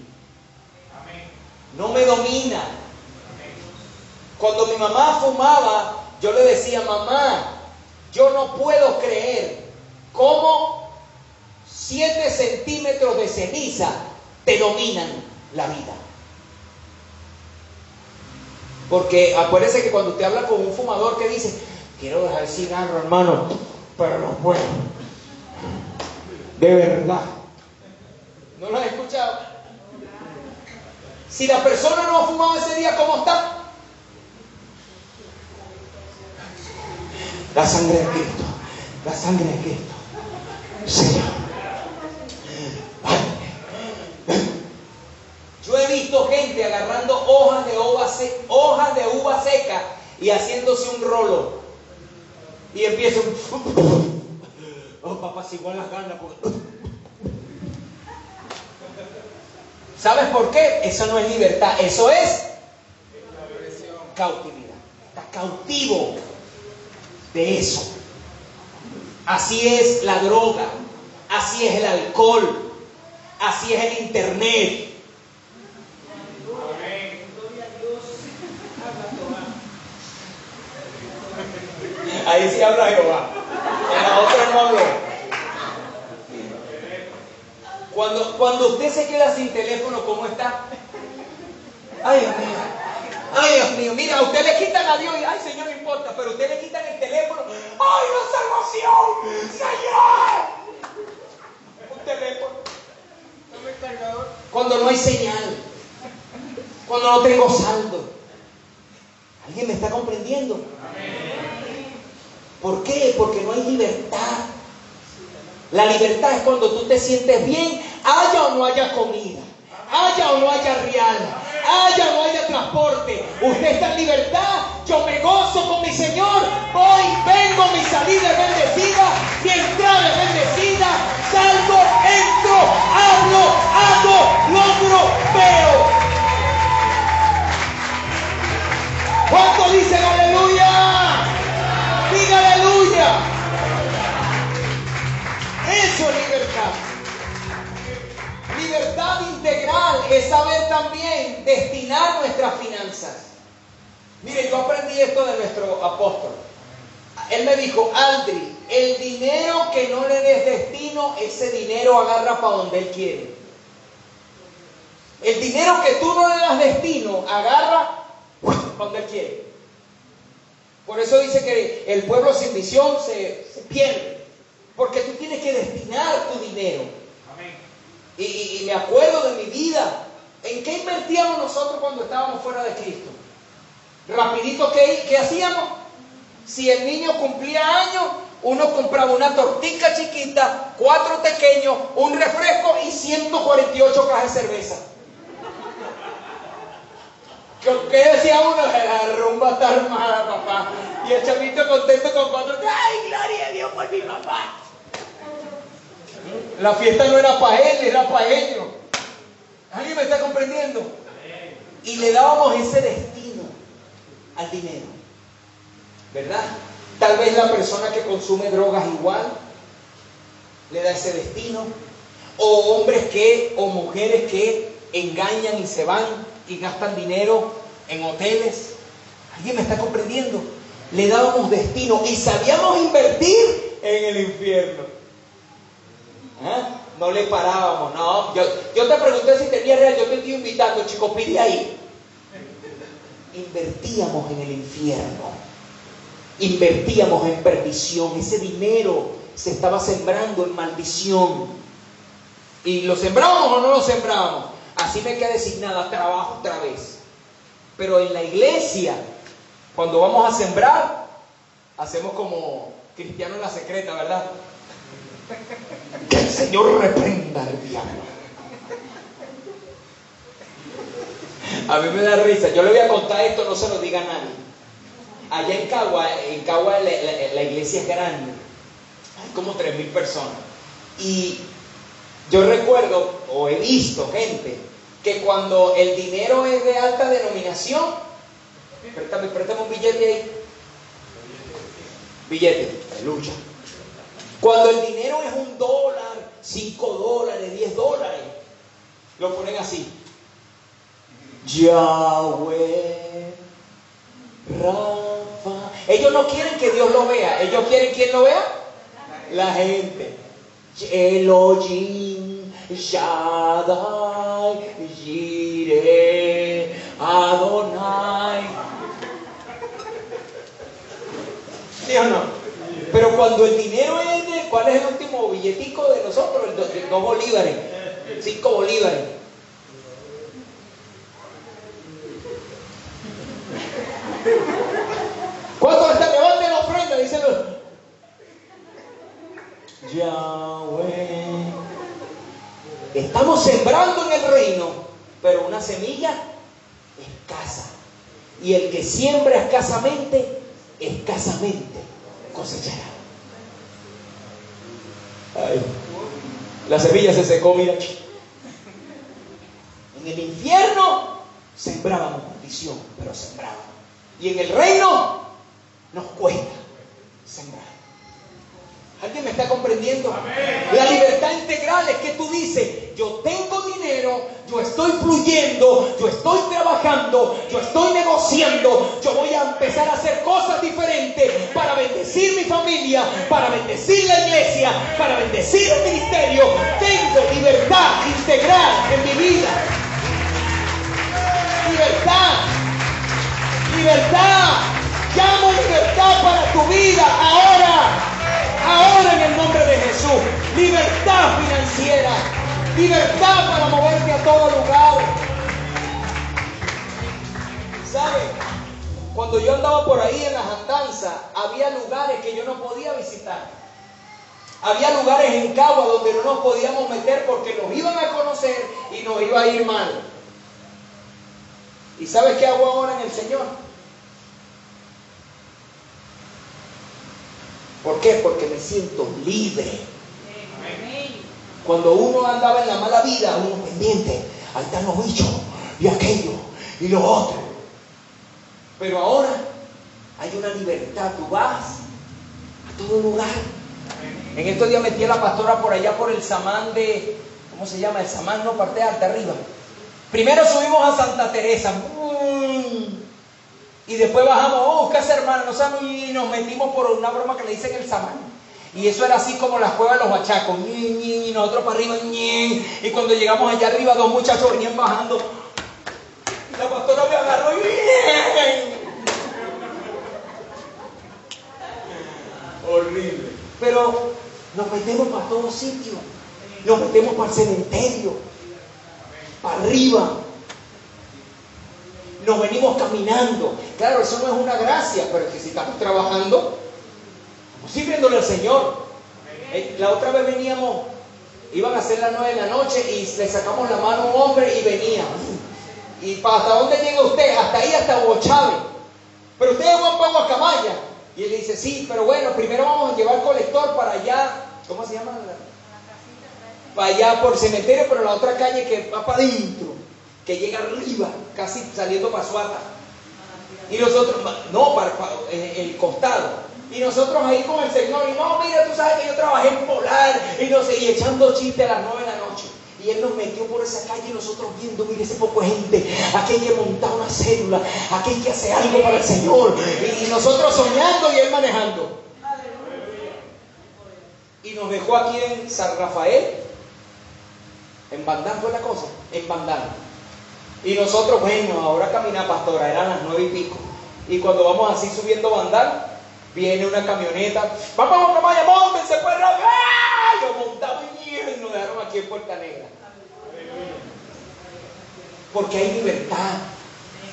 No me domina. Cuando mi mamá fumaba, yo le decía, mamá, yo no puedo creer cómo 7 centímetros de ceniza te dominan la vida. Porque acuérdese que cuando usted habla con un fumador que dice, quiero dejar el cigarro, hermano, pero no puedo. De verdad. ¿No lo has escuchado? Si la persona no ha fumado ese día, ¿cómo está? La sangre de Cristo. La sangre de Cristo. Señor. Yo he visto gente agarrando hojas de uva, seca y haciéndose un rolo. Y empieza un... Oh, papá, si igual las ganas. ¿Sabes por qué? Eso no es libertad, eso es cautividad. Estás cautivo de eso. Así es la droga, así es el alcohol, así es el internet. Ahí sí habla Jehová. En la otra no habló. Cuando, cuando usted se queda sin teléfono, ¿cómo está? Ay, Dios mío. Ay, Dios mío. Mira, a usted le quitan a Dios y, ay, Señor, no importa, pero usted le quitan el teléfono. ¡Ay, la salvación! ¡Señor! Un teléfono. Cuando no hay señal. Cuando no tengo saldo. ¿Alguien me está comprendiendo? ¿Por qué? Porque no hay libertad. La libertad es cuando tú te sientes bien, haya o no haya comida, haya o no haya real, haya o no haya transporte. Usted está en libertad, yo me gozo con mi Señor, voy, vengo, mi salida es bendecida, mi destinar nuestras finanzas. Mire, yo aprendí esto de nuestro apóstol. Él me dijo, Aldri, el dinero que no le des destino, ese dinero agarra para donde él quiere. El dinero que tú no le das destino, agarra para donde él quiere. Por eso dice que el pueblo sin visión se, pierde. Porque tú tienes que destinar tu dinero. Y, me acuerdo de mi vida. ¿En qué invertíamos nosotros cuando estábamos fuera de Cristo? Rapidito, ¿qué, hacíamos? Si el niño cumplía años, uno compraba una tortica chiquita, cuatro pequeños, un refresco y 148 cajas de cerveza. ¿Qué decía uno? La rumba está armada, papá. Y el chavito contento con cuatro. ¡Ay, gloria a Dios por mi papá! La fiesta no era para él, era para ellos. ¿Alguien me está comprendiendo? Y le dábamos ese destino al dinero. ¿Verdad? Tal vez la persona que consume drogas igual le da ese destino. O hombres que, o mujeres que engañan y se van y gastan dinero en hoteles. ¿Alguien me está comprendiendo? Le dábamos destino y sabíamos invertir en el infierno. ¿Ah? No le parábamos, no. Yo, te pregunté si tenía real, yo te estoy invitando, chico, pide ahí. Invertíamos en el infierno. Invertíamos en perdición. Ese dinero se estaba sembrando en maldición. ¿Y lo sembrábamos o no lo sembrábamos? Así me queda designada trabajo otra vez. Pero en la iglesia, cuando vamos a sembrar, hacemos como cristiano en la secreta, ¿verdad? Que el Señor reprenda al diablo. A mí me da risa. Yo le voy a contar esto, no se lo diga a nadie. Allá en Cagua, en Cagua la, iglesia es grande. Hay como 3.000 personas. Y yo recuerdo o he visto gente que cuando el dinero es de alta denominación, préstame, préstame un billete ahí. Billete, lucha. Cuando el dinero es un dólar, cinco dólares, diez dólares, lo ponen así. Yahweh, Rafa. Ellos no quieren que Dios lo vea, ellos quieren que lo vea. La gente. Elohim, Shaddai, Jireh, Adonai. ¿Sí o no? Cuando el dinero es de, ¿cuál es el último billetico de nosotros, dos, bolívares, cinco bolívares. ¿Cuántos están? Levanten la ofrenda, dicen los. Yahweh. Estamos sembrando en el reino, pero una semilla escasa. Y el que siembra escasamente, escasamente cosechará. Ay, la semilla se secó, mira. En el infierno sembrábamos maldición, pero sembrábamos. Y en el reino nos cuesta sembrar. ¿Alguien me está comprendiendo? La libertad integral es que tú dices, yo tengo dinero, yo estoy fluyendo, yo estoy trabajando, yo estoy negociando, yo voy a empezar a hacer cosas diferentes para bendecir mi familia, para bendecir la iglesia, para bendecir el ministerio. Tengo libertad integral en mi vida. Libertad. Libertad. Llamo libertad para tu vida ahora. Ahora en el nombre de Jesús. Libertad financiera. Libertad para moverte a todo lugar. ¿Sabe? Cuando yo andaba por ahí en las andanzas, había lugares que yo no podía visitar. Había lugares en Cagua donde no nos podíamos meter porque nos iban a conocer y nos iba a ir mal. ¿Y sabes qué hago ahora en el Señor? ¿Por qué? Porque me siento libre. Cuando uno andaba en la mala vida, uno pendiente, ahí están los bichos y aquello y lo otro. Pero ahora hay una libertad, tú vas a todo lugar. En estos días metí a la pastora por allá por el samán de, ¿cómo se llama? El samán no parte alta arriba. Primero subimos a Santa Teresa. Y después bajamos, oh, ¿qué hace hermano? Y nos metimos por una broma que le dicen el samán. Y eso era así como las cuevas de los bachacos. Y nosotros para arriba. Y cuando llegamos allá arriba, dos muchachos venían bajando. Y la pastora me agarró. Horrible. Pero nos metemos para todos sitios. Nos metemos para el cementerio. Para arriba nos venimos caminando. Claro, eso no es una gracia, pero que si estamos trabajando, estamos sirviéndole al Señor. Eh, la otra vez veníamos, iban a ser las nueve de la noche y le sacamos la mano a un hombre y venía. ¿Y para hasta dónde llega usted? Hasta ahí, hasta Hugo Pero usted es Juan Pablo. Y él dice, sí, pero bueno, primero vamos a llevar colector para allá. ¿Cómo se llama? Para allá por cementerio, pero la otra calle que va para adentro que llega arriba, casi saliendo para Suata. Y nosotros, no, para, el costado. Y nosotros ahí con el Señor, y no, mira, tú sabes que yo trabajé en Polar, y no sé, y echando chistes a las nueve de la noche. Y él nos metió por esa calle y nosotros viendo, mire ese poco gente, aquí hay que montar una célula, aquí hay que hacer algo para el Señor. Y, nosotros soñando y él manejando. Y nos dejó aquí en San Rafael, en Bandán fue la cosa, en Bandán. Y nosotros, bueno, ahora camina pastora, eran las nueve y pico. Y cuando vamos así subiendo bandal, viene una camioneta, vamos, vamos, montense, pues rápido. ¡Ah! Lo montamos y nos dejaron aquí en Puerta Negra. Porque hay libertad.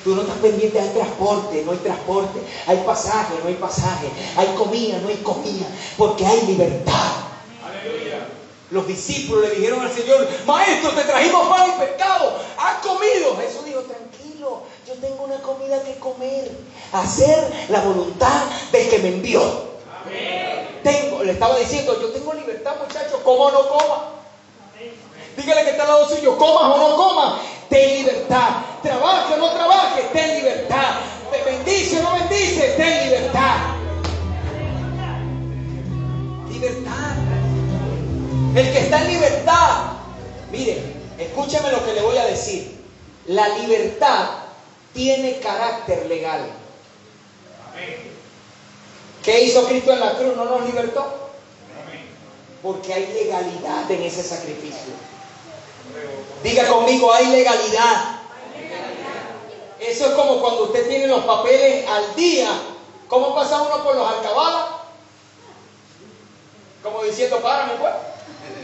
Tú no estás pendiente, hay transporte, no hay transporte, hay pasaje, no hay pasaje, hay comida, no hay comida, porque hay libertad. Los discípulos le dijeron al Señor, maestro, te trajimos pan y pescado, has comido. Jesús dijo, tranquilo, yo tengo una comida que comer, hacer la voluntad del que me envió. Tengo, le estaba diciendo, yo tengo libertad, muchachos, coma o no coma. Dígale que está al lado suyo, comas o no comas, ten libertad. Trabaje o no trabaje, ten libertad. Te bendice o no bendice, ten libertad. Libertad. El que está en libertad, mire, escúcheme lo que le voy a decir. La libertad tiene carácter legal. ¿Qué hizo Cristo en la cruz? ¿No nos libertó? Porque hay legalidad en ese sacrificio. Diga conmigo, hay legalidad. Eso es como cuando usted tiene los papeles al día. ¿Cómo pasa uno por los alcabalas? Como diciendo, párame pues.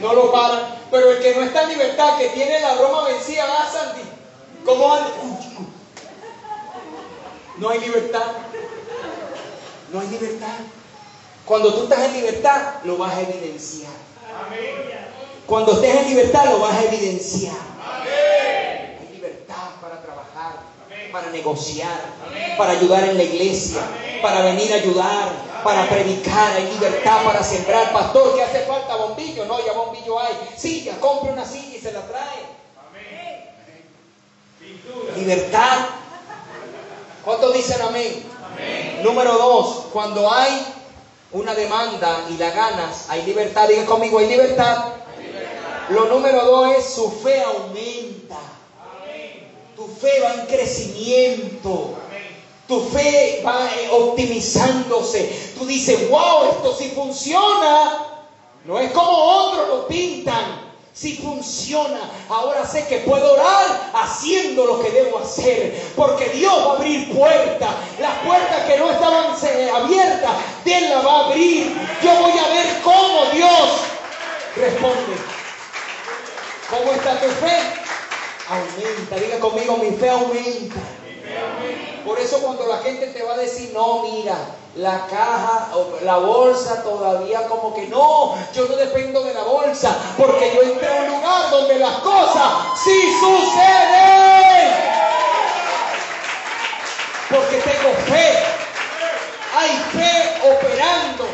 No lo paran. Pero el que no está en libertad, que tiene la broma vencida, va Santi. ¿Cómo anda? No hay libertad. No hay libertad. Cuando tú estás en libertad, lo vas a evidenciar. Cuando estés en libertad, lo vas a evidenciar. Hay libertad para trabajar, para negociar, para ayudar en la iglesia, para venir a ayudar, para predicar. Hay libertad para sembrar. Pastor, ¿qué hace falta? Bombillo. No, ya bombillo hay. Silla, compre una silla y se la trae. Libertad. ¿Cuántos dicen amén? Número dos, cuando hay una demanda y la ganas, hay libertad. Diga conmigo, hay libertad. Lo número dos es su fe aumenta. Tu fe va en crecimiento. Tu fe va eh, optimizándose. Tú dices, wow, esto sí funciona. No es como otros lo pintan. Si funciona, ahora sé que puedo orar haciendo lo que debo hacer, porque Dios va a abrir puertas. Las puertas que no estaban eh, abiertas, Él las va a abrir. Yo voy a ver cómo Dios responde. ¿Cómo está tu fe? Aumenta. Diga conmigo, mi fe aumenta. Por eso cuando la gente te va a decir, no, mira, la caja, la bolsa todavía como que no, yo no dependo de la bolsa, porque yo entré a un lugar donde las cosas sí suceden. Porque tengo fe, hay fe operando,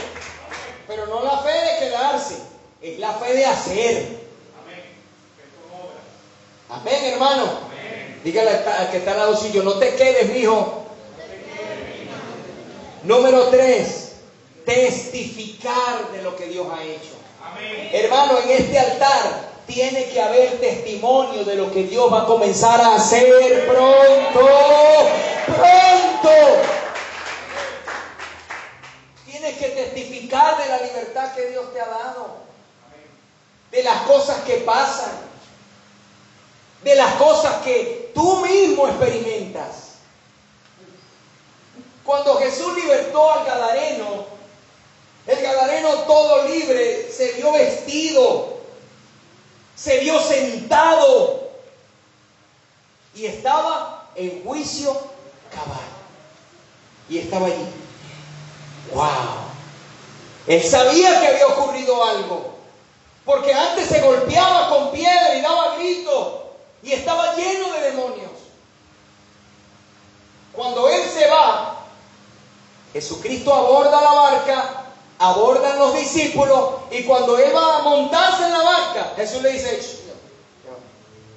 pero no la fe de quedarse, es la fe de hacer. Amén, hermano. Dígale al que está al lado suyo, no te quedes, mijo. Número tres, testificar de lo que Dios ha hecho. Hermano, en este altar tiene que haber testimonio de lo que Dios va a comenzar a hacer. Pronto. Tienes que testificar de la libertad que Dios te ha dado. De las cosas que pasan. De las cosas que tú mismo experimentas. Cuando Jesús libertó al Gadareno, el Gadareno todo libre se vio vestido, se vio sentado y estaba en juicio cabal. Y estaba allí. ¡Wow! Él sabía que había ocurrido algo. Porque antes se golpeaba con piedra y daba gritos. Y estaba lleno de demonios. Cuando él se va, Jesucristo aborda la barca, abordan los discípulos y cuando él va a montarse en la barca, Jesús le dice,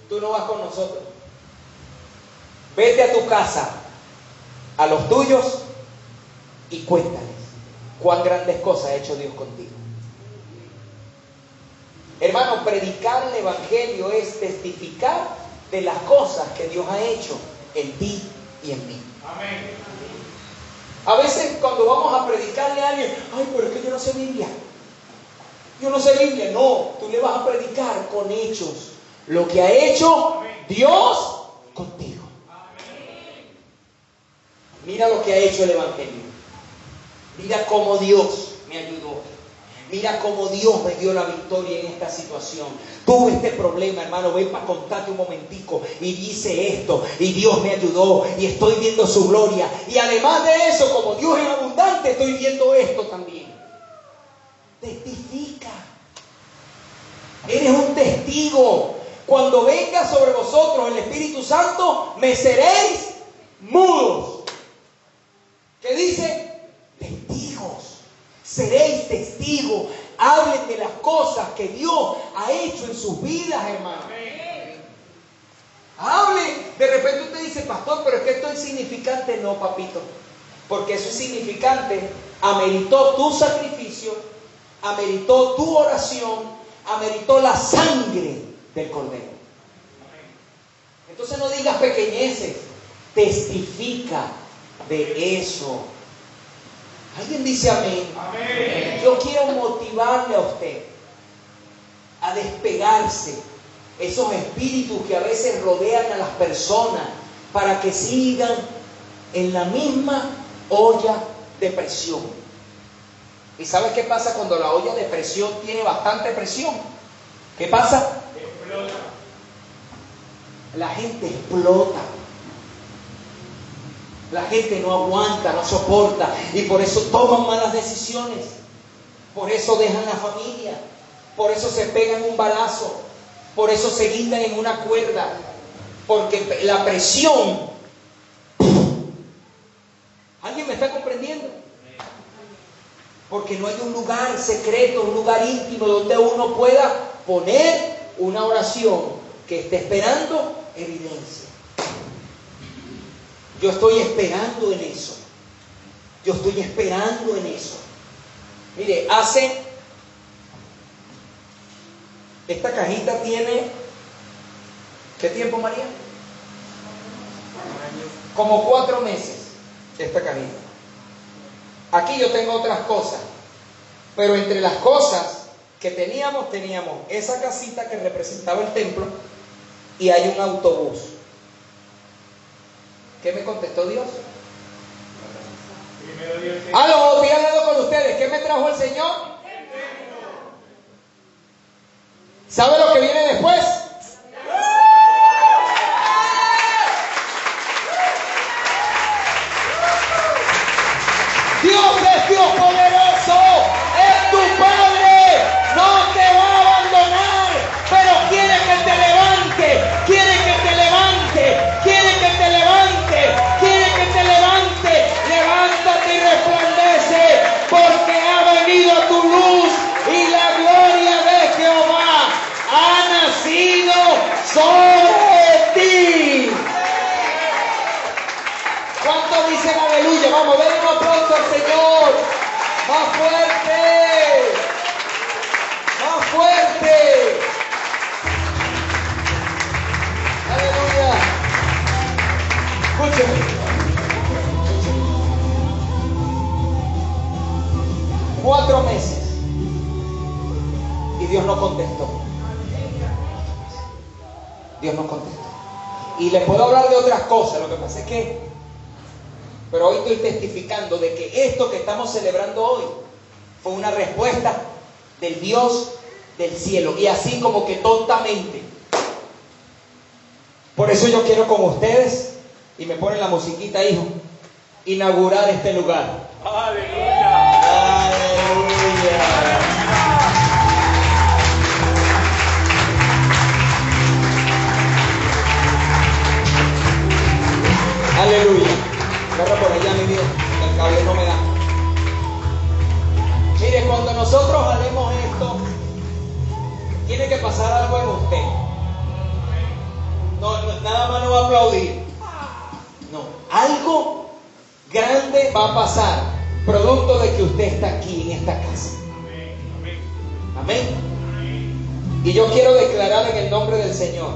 tú no vas con nosotros. Vete a tu casa, a los tuyos y cuéntales cuán grandes cosas ha hecho Dios contigo. Hermano, predicar el Evangelio es testificar de las cosas que Dios ha hecho en ti y en mí. Amén. A veces cuando vamos a predicarle a alguien, ay, pero es que yo no sé Biblia. Yo no sé Biblia. No, tú le vas a predicar con hechos lo que ha hecho Dios contigo. Mira lo que ha hecho el Evangelio. Mira cómo Dios me ayudó. Mira cómo Dios me dio la victoria en esta situación. Tuve este problema, hermano. Ven para contarte un momentico. Y dice esto. Y Dios me ayudó. Y estoy viendo su gloria. Y además de eso, como Dios es abundante, estoy viendo esto también. Testifica. Eres un testigo. Cuando venga sobre vosotros el Espíritu Santo, me seréis mudos. ¿Qué dice? Seréis testigos. Hablen de las cosas que Dios ha hecho en sus vidas, hermano. Hablen. De repente usted dice, pastor, pero es que esto es significante. No, papito. Porque eso es significante. Ameritó tu sacrificio, ameritó tu oración, ameritó la sangre del cordero. Entonces no digas pequeñeces, testifica de eso. ¿Alguien dice amén? Yo quiero motivarle a usted a despegarse esos espíritus que a veces rodean a las personas para que sigan en la misma olla de presión. ¿Y sabes qué pasa cuando la olla de presión tiene bastante presión? ¿Qué pasa? Explota. La gente explota. La gente no aguanta, no soporta y por eso toman malas decisiones. Por eso dejan la familia. Por eso se pegan un balazo. Por eso se guindan en una cuerda. Porque la presión... ¿Alguien me está comprendiendo? Porque no hay un lugar secreto, un lugar íntimo donde uno pueda poner una oración que esté esperando evidencia. Yo estoy esperando en eso. Yo estoy esperando en eso. Mire, hace... Esta cajita tiene... ¿Qué tiempo, María? Como cuatro meses esta cajita. Aquí yo tengo otras cosas. Pero entre las cosas que teníamos, teníamos esa casita que representaba el templo y hay un autobús. ¿Qué me contestó Dios? Aló, díganlo con ustedes. ¿Qué me trajo el Señor? ¿Sabe lo que viene después? Cuatro meses. Y Dios no contestó. Dios no contestó. Y les puedo hablar de otras cosas. Lo que pasa es que pero hoy estoy testificando de que esto que estamos celebrando hoy fue una respuesta del Dios del cielo. Y así como que tontamente. Por eso yo quiero con ustedes, y me ponen la musiquita, hijo, inaugurar este lugar. Aleluya. Aleluya. Corre por allá, mi. El cable no me da. Mire, cuando nosotros haremos esto, tiene que pasar algo en usted. No, nada más no va a aplaudir. No, algo grande va a pasar, producto de que usted está aquí en esta casa. Amén. Y yo quiero declarar en el nombre del Señor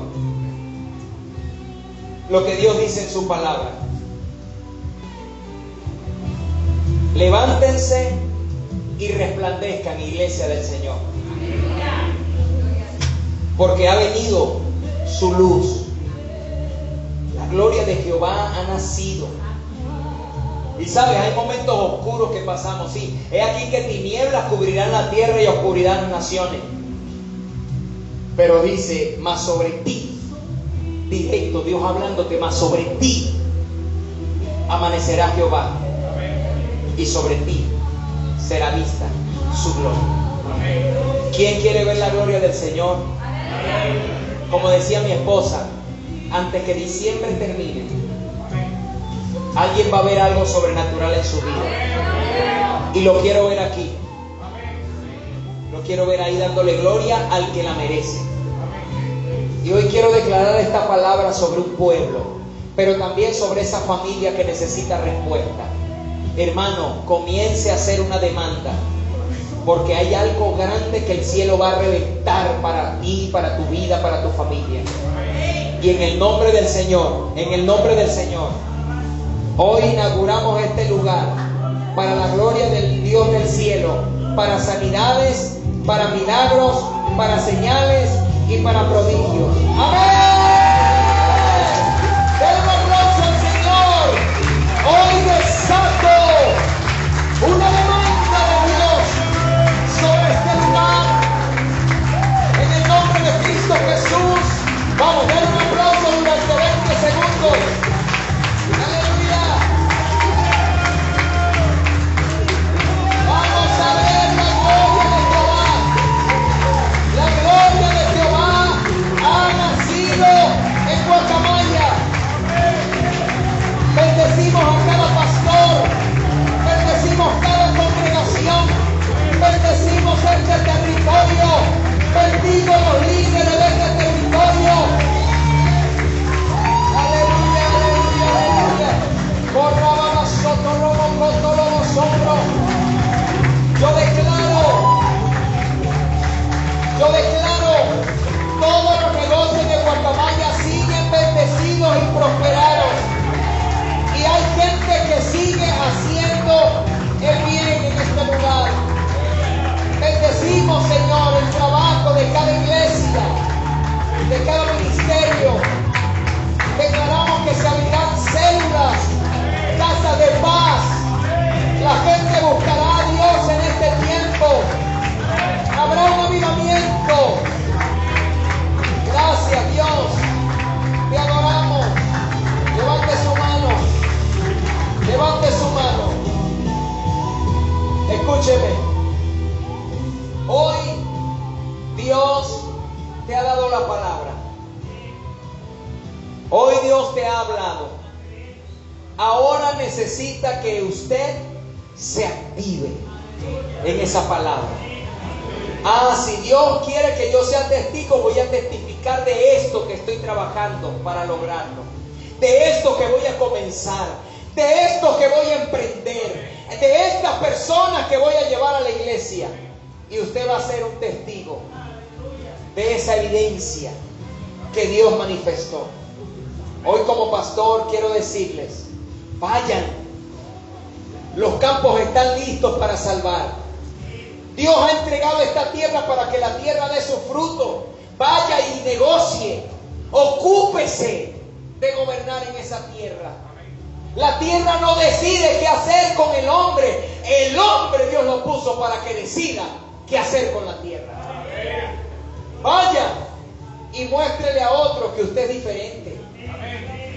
lo que Dios dice en su palabra. Levántense y resplandezcan, iglesia del Señor. Porque ha venido su luz. La gloria de Jehová ha nacido. Y sabes, hay momentos oscuros que pasamos, sí. Es aquí que tinieblas cubrirán la tierra y oscuridad las naciones. Pero dice, más sobre ti, directo, Dios hablándote, más sobre ti amanecerá Jehová. Y sobre ti será vista su gloria. ¿Quién quiere ver la gloria del Señor? Como decía mi esposa, antes que diciembre termine, alguien va a ver algo sobrenatural en su vida. Y lo quiero ver aquí. Lo quiero ver ahí dándole gloria al que la merece. Y hoy quiero declarar esta palabra sobre un pueblo, pero también sobre esa familia que necesita respuesta. Hermano, comience a hacer una demanda, porque hay algo grande que el cielo va a reventar para ti, para tu vida, para tu familia. Y en el nombre del Señor, en el nombre del Señor, hoy inauguramos este lugar para la gloria del Dios del cielo, para sanidades, para milagros, para señales y para prodigios. Amén.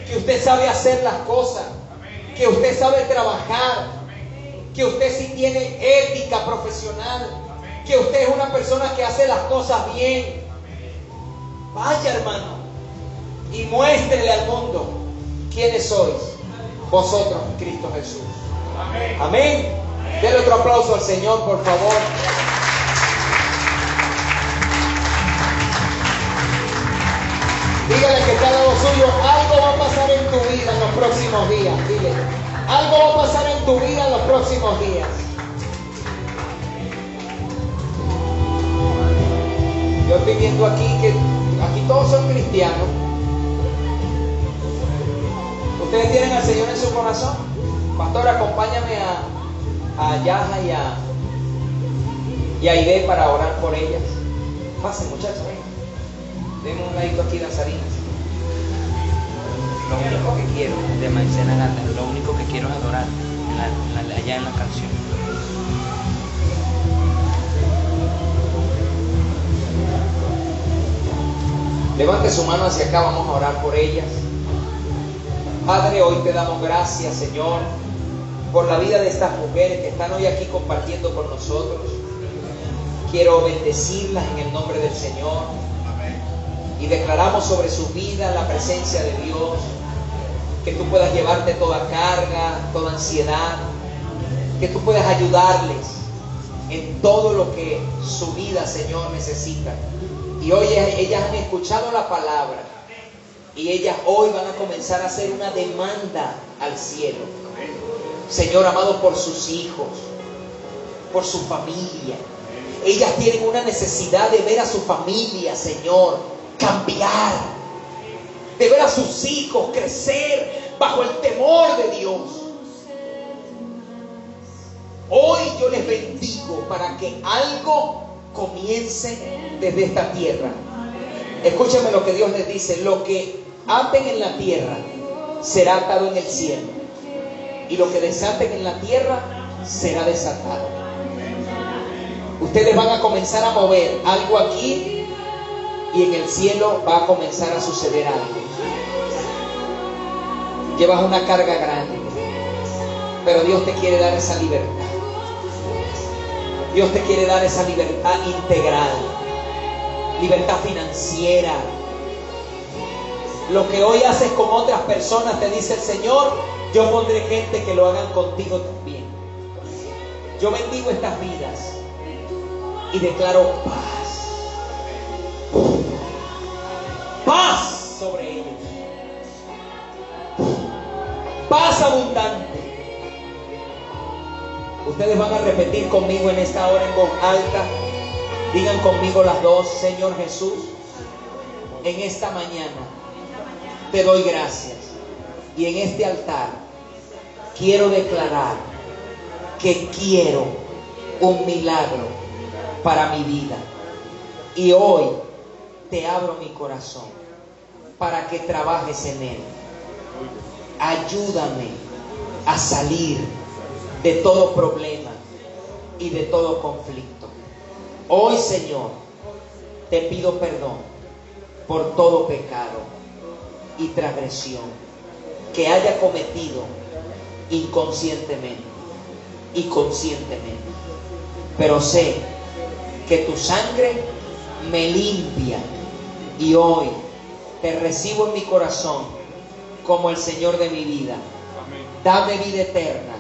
Que usted sabe hacer las cosas. Que usted sabe trabajar que usted sí tiene ética profesional, que usted es una persona que hace las cosas bien. Vaya hermano y muéstrele al mundo quiénes sois vosotros, Cristo Jesús. Amén. Amén. Otro aplauso al Señor, por favor. Que está al lado suyo, algo va a pasar en tu vida en los próximos días. Dile. Algo va a pasar en tu vida en los próximos días. Yo estoy viendo aquí que aquí todos son cristianos. ¿Ustedes tienen al Señor en su corazón? Pastor, acompáñame a, a Yaja y a, y a Ide para orar por ellas. Pasen muchachos, vengan. Denme un ladito aquí de Salinas lo único que quiero de Maicena Gata, lo único que quiero es adorar allá en la canción. Levante su mano hacia acá, vamos a orar por ellas. Padre, hoy te damos gracias, Señor, por la vida de estas mujeres que están hoy aquí compartiendo con nosotros. Quiero bendecirlas en el nombre del Señor y declaramos sobre su vida la presencia de Dios, que tú puedas llevarte toda carga, toda ansiedad, que tú puedas ayudarles en todo lo que su vida, Señor, necesita. Y hoy ellas han escuchado la palabra y ellas hoy van a comenzar a hacer una demanda al cielo. Señor amado, por sus hijos, por su familia. Ellas tienen una necesidad de ver a su familia, Señor, cambiar, de ver a sus hijos crecer bajo el temor de Dios. Hoy yo les bendigo para que algo comience desde esta tierra. Escúchame lo que Dios les dice, lo que aten en la tierra será atado en el cielo y lo que desaten en la tierra será desatado. Ustedes van a comenzar a mover algo aquí y en el cielo va a comenzar a suceder algo. Llevas una carga grande, pero Dios te quiere dar esa libertad. Dios te quiere dar esa libertad integral, libertad financiera. Lo que hoy haces con otras personas, te dice el Señor, yo pondré gente que lo hagan contigo también. Yo bendigo estas vidas y declaro paz paz sobre Paz abundante. Ustedes van a repetir conmigo en esta hora en voz alta. Digan conmigo las dos, Señor Jesús, en esta mañana te doy gracias. Y en este altar quiero declarar que quiero un milagro para mi vida. Y hoy te abro mi corazón para que trabajes en él. Ayúdame a salir de todo problema y de todo conflicto. Hoy, Señor, te pido perdón por todo pecado y transgresión que haya cometido inconscientemente y conscientemente. Pero sé que tu sangre me limpia y hoy te recibo en mi corazón como el Señor de mi vida. Dame vida eterna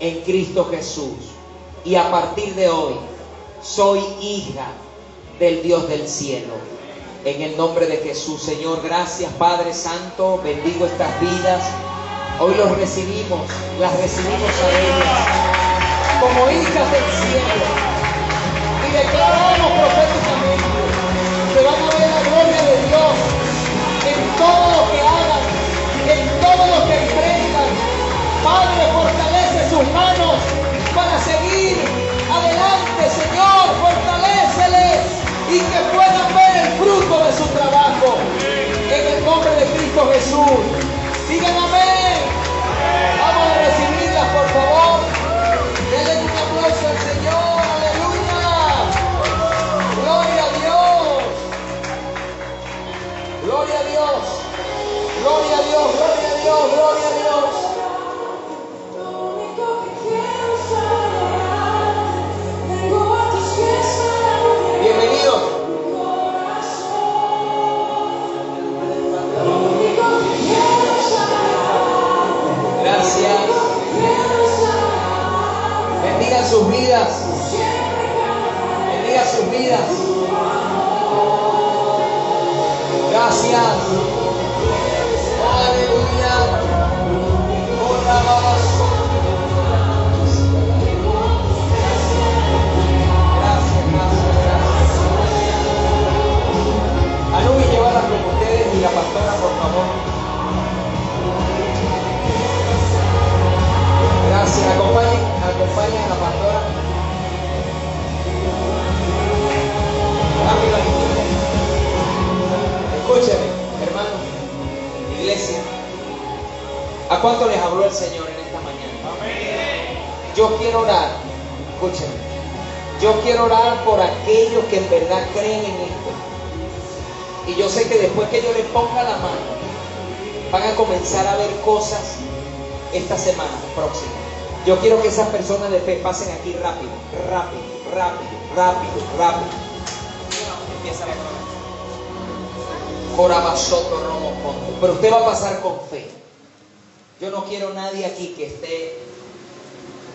en Cristo Jesús. Y a partir de hoy soy hija del Dios del cielo. En el nombre de Jesús, Señor, gracias Padre Santo, bendigo estas vidas. Hoy los recibimos, las recibimos a ellas como hijas del cielo. Y declaramos proféticamente que van a ver la gloria de Dios en todo lo que en todo lo que emprendan. Padre, fortalece sus manos para seguir adelante, Señor, fortaleceles y que puedan ver el fruto de su trabajo. En el nombre de Cristo Jesús. Digan amén. Vamos a recibirlas, por favor. Sus vidas. Bendiga sus vidas. Acompañen a Escúcheme, hermano, iglesia. ¿A cuánto les habló el Señor en esta mañana? Yo quiero orar, escúcheme. Yo quiero orar por aquellos que en verdad creen en esto. Y yo sé que después que yo les ponga la mano, van a comenzar a ver cosas esta semana próxima. Yo quiero que esas personas de fe pasen aquí rápido, rápido, rápido, rápido, rápido. Empieza la. Corabasoto Romo. Pero usted va a pasar con fe. Yo no quiero nadie aquí que esté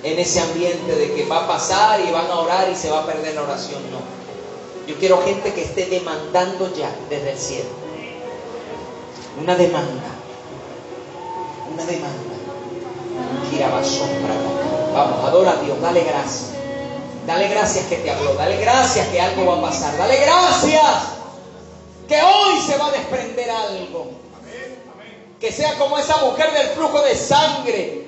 en ese ambiente de que va a pasar y van a orar y se va a perder la oración. No. Yo quiero gente que esté demandando ya desde el cielo. Una demanda. Una demanda. Vamos, adora a Dios, dale gracias. Dale gracias que te habló, dale gracias que algo va a pasar, dale gracias que hoy se va a desprender algo. Que sea como esa mujer del flujo de sangre,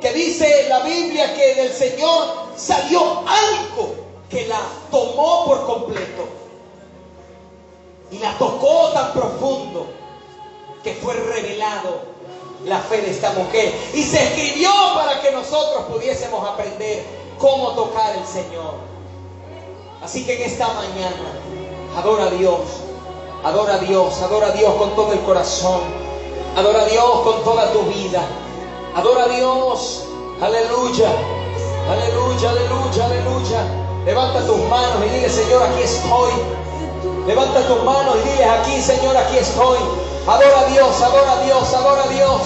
que dice la Biblia que del Señor salió algo que la tomó por completo y la tocó tan profundo que fue revelado la fe de esta mujer y se escribió para que nosotros pudiésemos aprender cómo tocar el Señor. Así que en esta mañana, adora a Dios, adora a Dios, adora a Dios con todo el corazón, adora a Dios con toda tu vida, adora a Dios, aleluya, aleluya, aleluya, aleluya. Levanta tus manos y dile, Señor, aquí estoy. Levanta tus manos y dile, aquí, Señor, aquí estoy. Adora a Dios, adora a Dios, adora a Dios.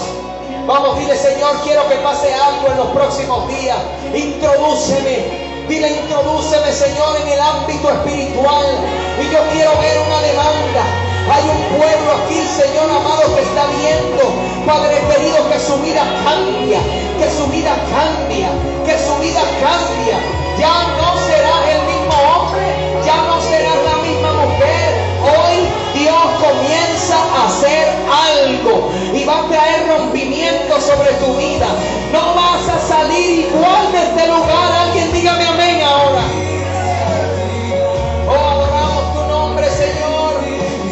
Vamos, dile, Señor, quiero que pase algo en los próximos días. Introdúceme. Dile, introdúceme, Señor, en el ámbito espiritual. Y yo quiero ver una demanda. Hay un pueblo aquí, Señor amado, que está viendo, Padre querido, que su vida cambia, que su vida cambia, que su vida cambia. Ya no serás el mismo hombre, ya no serás la misma mujer. Dios comienza a hacer algo y va a traer rompimiento sobre tu vida. No vas a salir igual de este lugar. Alguien dígame amén ahora. Oh, adoramos tu nombre, Señor.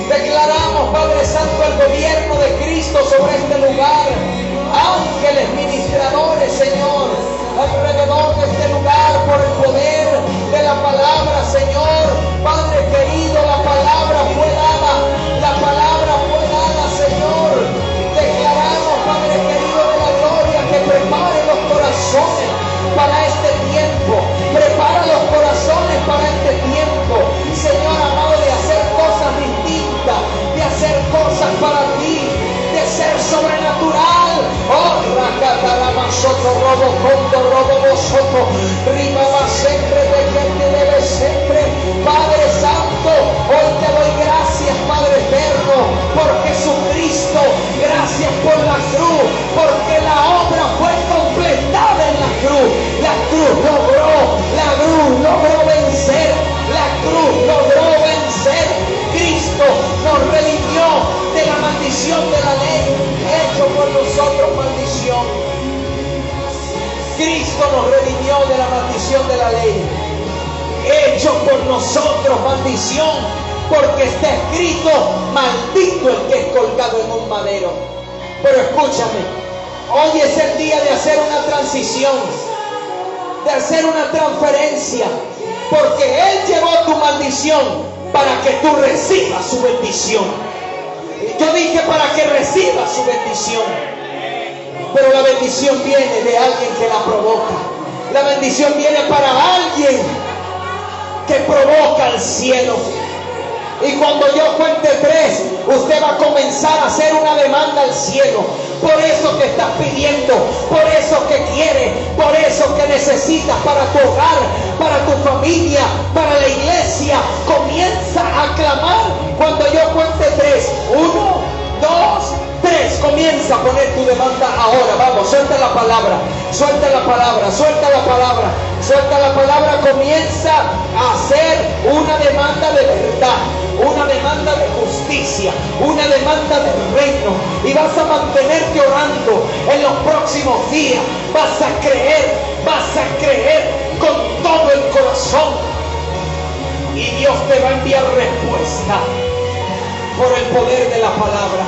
Declaramos, Padre Santo, el gobierno de Cristo sobre este lugar. Ángeles ministradores, Señor, alrededor de este lugar por el poder de la palabra, Señor. Padre querido, la palabra fue dada. Para este tiempo. Prepara los corazones para este tiempo. Señor amado, de hacer cosas distintas, de hacer cosas para ti, de ser soto robo condo robo soto ribaba siempre de que te debe siempre Padre Santo hoy te doy gracias Padre eterno por Jesucristo gracias por la cruz porque la obra fue la cruz la cruz logró la cruz logró vencer la cruz logró vencer Cristo nos redimió de la maldición de la ley hecho por nosotros maldición Cristo nos redimió de la maldición de la ley hecho por nosotros maldición, porque está escrito, maldito el que es colgado en un madero. Pero escúchame, hoy es el día de hacer una transición, de hacer una transferencia, porque Él llevó tu maldición para que tú recibas su bendición. Yo dije para que recibas su bendición, pero la bendición viene de alguien que la provoca. La bendición viene para alguien que provoca el cielo. Y cuando yo cuente tres, usted va a comenzar a hacer una demanda al cielo. Por eso que estás pidiendo, por eso que quiere, por eso que necesitas para tu hogar, para tu familia, para la iglesia. Comienza a clamar cuando yo cuente tres. Uno, dos, tres. Comienza a poner tu demanda ahora. Vamos, suelta la palabra, suelta la palabra, suelta la palabra, suelta la palabra. Comienza a hacer una demanda de verdad, una demanda de justicia, una demanda del reino. Y vas a mantenerte orando en los próximos días. Vas a creer, vas a creer con todo el corazón. Y Dios te va a enviar respuesta por el poder de la palabra.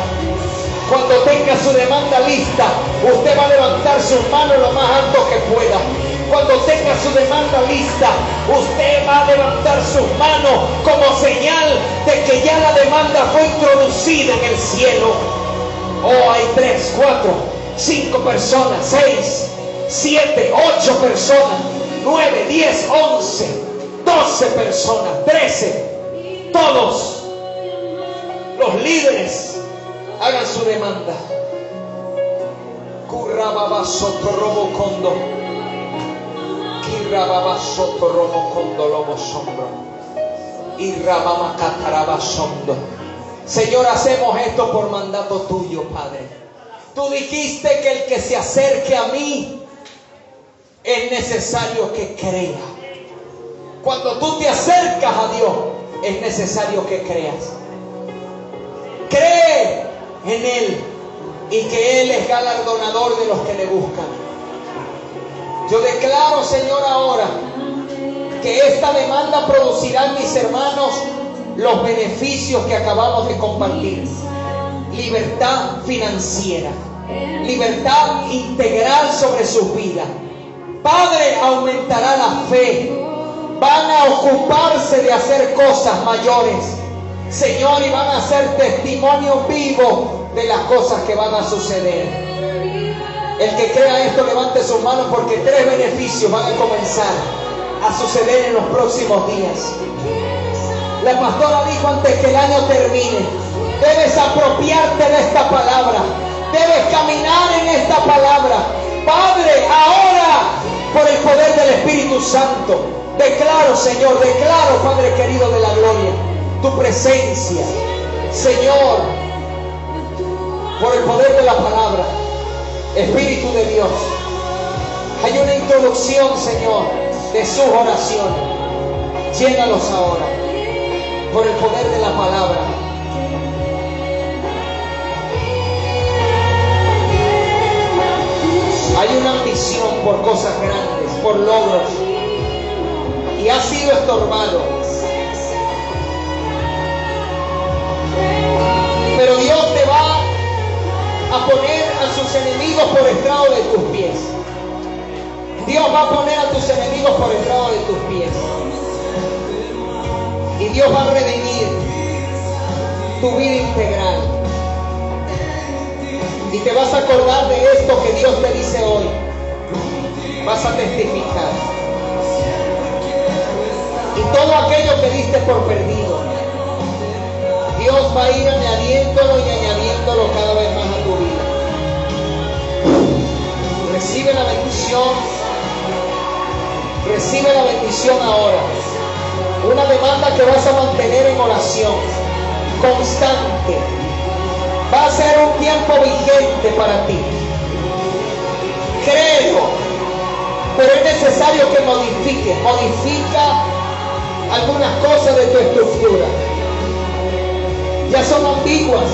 Cuando tenga su demanda lista, usted va a levantar sus manos lo más alto que pueda. Cuando tenga su demanda lista, usted va a levantar sus manos como señal de que ya la demanda fue introducida en el cielo. Oh, hay tres, cuatro, cinco personas, seis, siete, ocho personas, nueve, diez, once, doce personas, trece, todos los líderes hagan su demanda. Currababa soto robo condo. Señor, hacemos esto por mandato tuyo, Padre. Tú dijiste que el que se acerque a mí es necesario que crea. Cuando tú te acercas a Dios, es necesario que creas. Cree en Él y que Él es galardonador de los que le buscan. Yo declaro, Señor, ahora que esta demanda producirá en mis hermanos los beneficios que acabamos de compartir. Libertad financiera, libertad integral sobre sus vidas. Padre, aumentará la fe. Van a ocuparse de hacer cosas mayores. Señor, y van a ser testimonio vivo de las cosas que van a suceder. El que crea esto, levante sus manos porque tres beneficios van a comenzar a suceder en los próximos días. La pastora dijo antes que el año termine, debes apropiarte de esta palabra, debes caminar en esta palabra. Padre, ahora, por el poder del Espíritu Santo, declaro, Señor, declaro, Padre querido de la gloria, tu presencia, Señor, por el poder de la palabra, Espíritu de Dios. Hay una introducción, Señor, de sus oraciones. Llénalos ahora por el poder de la palabra. Hay una ambición por cosas grandes, por logros, y ha sido estorbado. Pero Dios te a poner a sus enemigos por estrado de tus pies. Dios va a poner a tus enemigos por estrado de tus pies. Y Dios va a redimir tu vida integral. Y te vas a acordar de esto que Dios te dice hoy. Vas a testificar. Y todo aquello que diste por perdido, Dios va a ir añadiéndolo y añadiéndolo cada vez más Recibe la bendición. Recibe la bendición ahora. Una demanda que vas a mantener en oración, constante. Va a ser un tiempo vigente para ti. Creo, pero es necesario que modifiques. Modifica algunas cosas de tu estructura. Ya son ambiguas.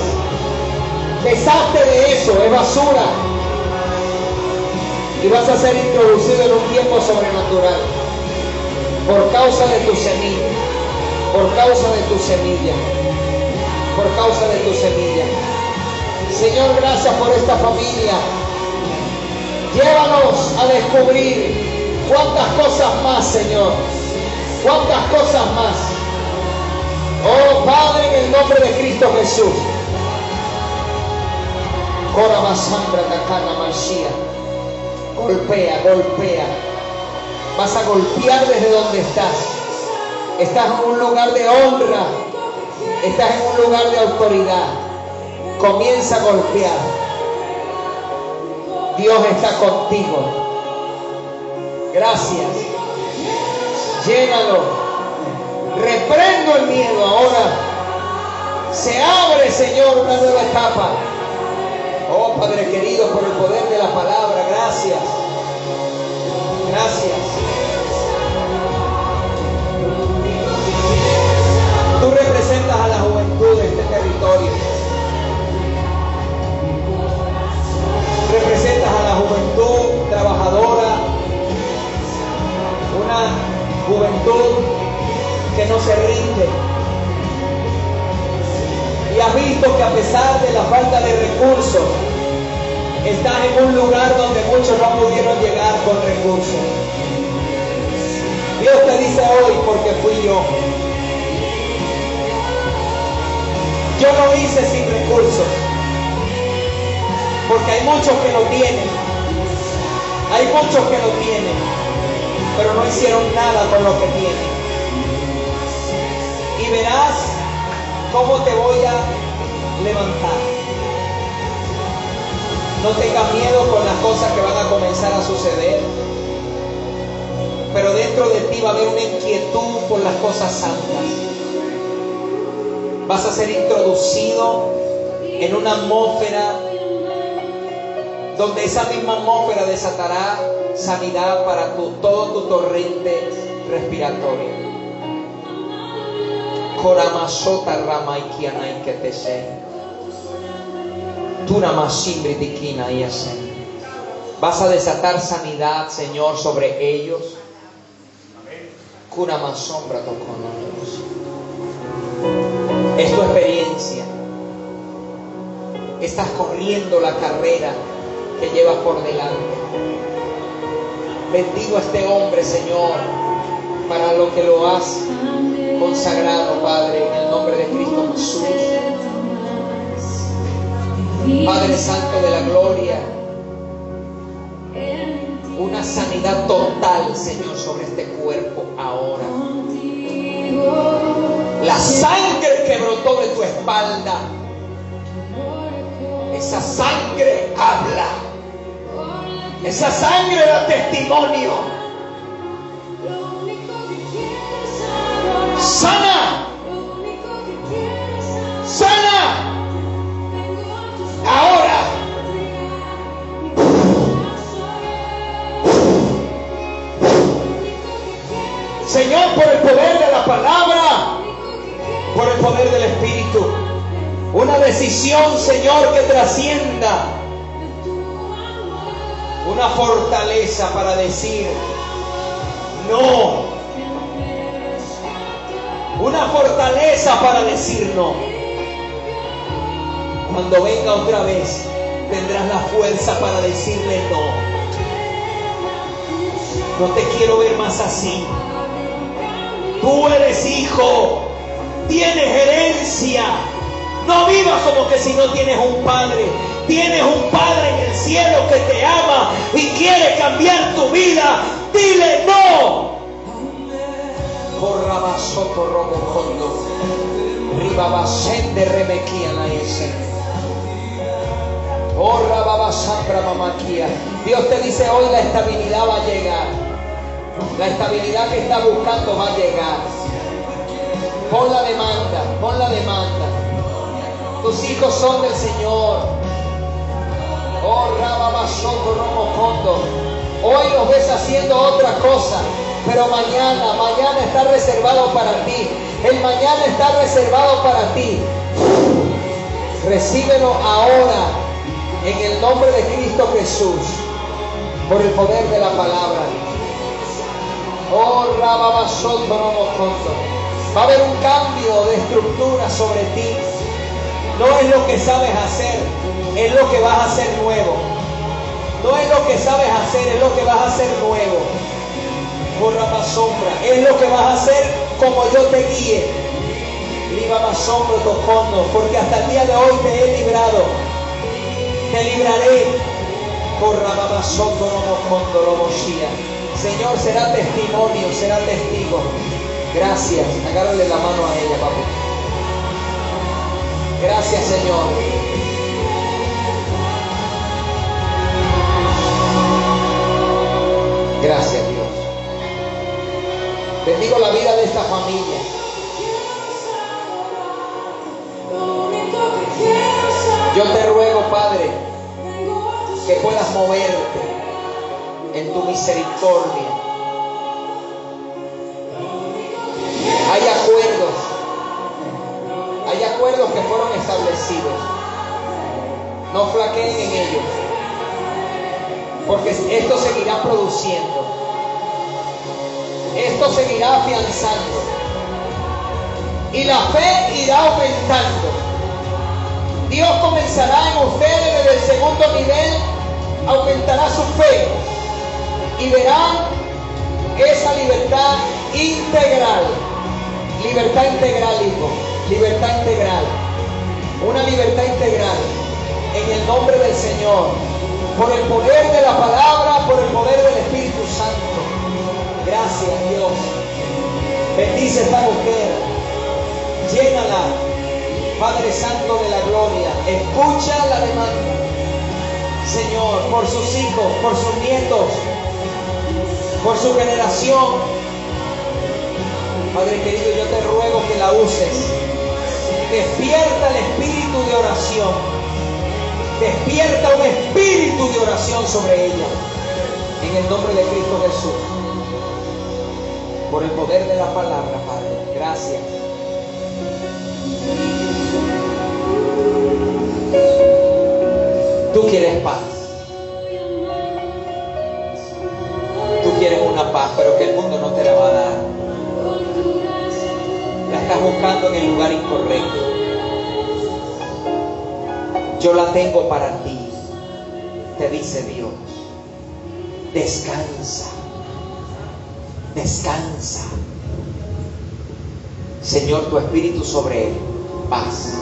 Deshazte de eso, es basura. Y vas a ser introducido en un tiempo sobrenatural. Por causa de tu semilla. Por causa de tu semilla. Por causa de tu semilla. Señor, gracias por esta familia. Llévanos a descubrir cuántas cosas más, Señor. Cuántas cosas más. Oh Padre, en el nombre de Cristo Jesús. Corabasambra Takana Mashiach. Golpea, golpea. Vas a golpear desde donde estás. Estás en un lugar de honra. Estás en un lugar de autoridad. Comienza a golpear. Dios está contigo. Gracias. Llénalo. Reprendo el miedo ahora. Se abre, Señor, una nueva etapa. Oh Padre querido, por el poder de la palabra, gracias. Gracias. Muchos no pudieron llegar con recursos. Dios te dice hoy porque fui yo. Yo lo hice sin recursos. Porque hay muchos que lo tienen. Hay muchos que lo tienen. Pero no hicieron nada con lo que tienen. Y verás cómo te voy a levantar. No tengas miedo con las cosas que van a comenzar a suceder. Pero dentro de ti va a haber una inquietud por las cosas santas. Vas a ser introducido en una atmósfera donde esa misma atmósfera desatará sanidad para tu, todo tu torrente respiratorio. Ramaikiana iketese. Tunamasimbri dikina yasen. Vas a desatar sanidad, Señor, sobre ellos. Kunamasombra tokonanos. Es tu experiencia. Estás corriendo la carrera que llevas por delante. Bendigo a este hombre, Señor, para lo que lo has consagrado, Padre, en el nombre de Cristo Jesús. Padre Santo de la Gloria, una sanidad total, Señor, sobre este cuerpo ahora. La sangre que brotó de tu espalda, esa sangre habla. Esa sangre da testimonio. Sana, sana. Ahora. Señor, por el poder de la palabra, por el poder del Espíritu, una decisión, Señor, que trascienda una fortaleza para decir no. Una fortaleza para decir no. Cuando venga otra vez, tendrás la fuerza para decirle no. No te quiero ver más así. Tú eres hijo, tienes herencia. No vivas como que si no tienes un padre. Tienes un padre en el cielo que te ama y quiere cambiar tu vida. Dile no. Corrabasoto robocondo. Ribabasende rebequía la ese. Oh. Dios te dice hoy la estabilidad va a llegar. La estabilidad que estás buscando va a llegar. Pon la demanda, pon la demanda. Tus hijos son del Señor. Oh, rababasoto romocondo. Hoy los ves haciendo otra cosa, pero mañana, mañana está reservado para ti. El mañana está reservado para ti. Recíbelo ahora en el nombre de Cristo Jesús, por el poder de la palabra. Oh, romocondo. Va a haber un cambio de estructura sobre ti. No es lo que sabes hacer, es lo que vas a hacer nuevo. No es lo que sabes hacer, es lo que vas a hacer nuevo. Por la sombra, es lo que vas a hacer como yo te guíe. Liba más sombra porque hasta el día de hoy te he librado. Te libraré. Señor, será testimonio, será testigo. Gracias. Agárrale la mano a ella, papi. Gracias, Señor. Gracias, Dios. Bendigo la vida de esta familia. Yo te ruego, Padre, que puedas moverte en tu misericordia. Hay acuerdos. Hay acuerdos que fueron establecidos. No flaqueen en ellos. Porque esto seguirá produciendo. Esto seguirá afianzando. Y la fe irá aumentando. Dios comenzará en ustedes desde el segundo nivel, aumentará su fe y verán esa libertad integral. Libertad integral, hijo. Libertad integral. Una libertad integral. En el nombre del Señor. Por el poder de la palabra, por el poder del Espíritu Santo. Gracias, Dios. Bendice esta mujer. Llénala. Padre Santo de la Gloria. Escucha la demanda. Señor, por sus hijos, por sus nietos, por su generación. Padre querido, yo te ruego que la uses. Despierta el espíritu de oración. Despierta un espíritu de oración sobre ella. En el nombre de Cristo Jesús. Por el poder de la palabra, Padre. Gracias. Tú quieres paz. Tú quieres una paz, pero que el mundo no te la va a dar. La estás buscando en el lugar incorrecto. Yo la tengo para ti, te dice Dios. Descansa. Descansa. Señor, tu espíritu sobre él. Paz.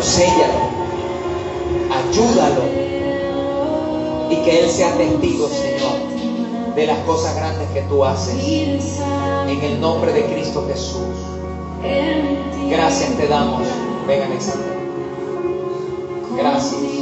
Séllalo. Ayúdalo. Y que Él sea testigo, Señor, de las cosas grandes que tú haces. En el nombre de Cristo Jesús. Gracias te damos. Vengan, exalten. Gracias.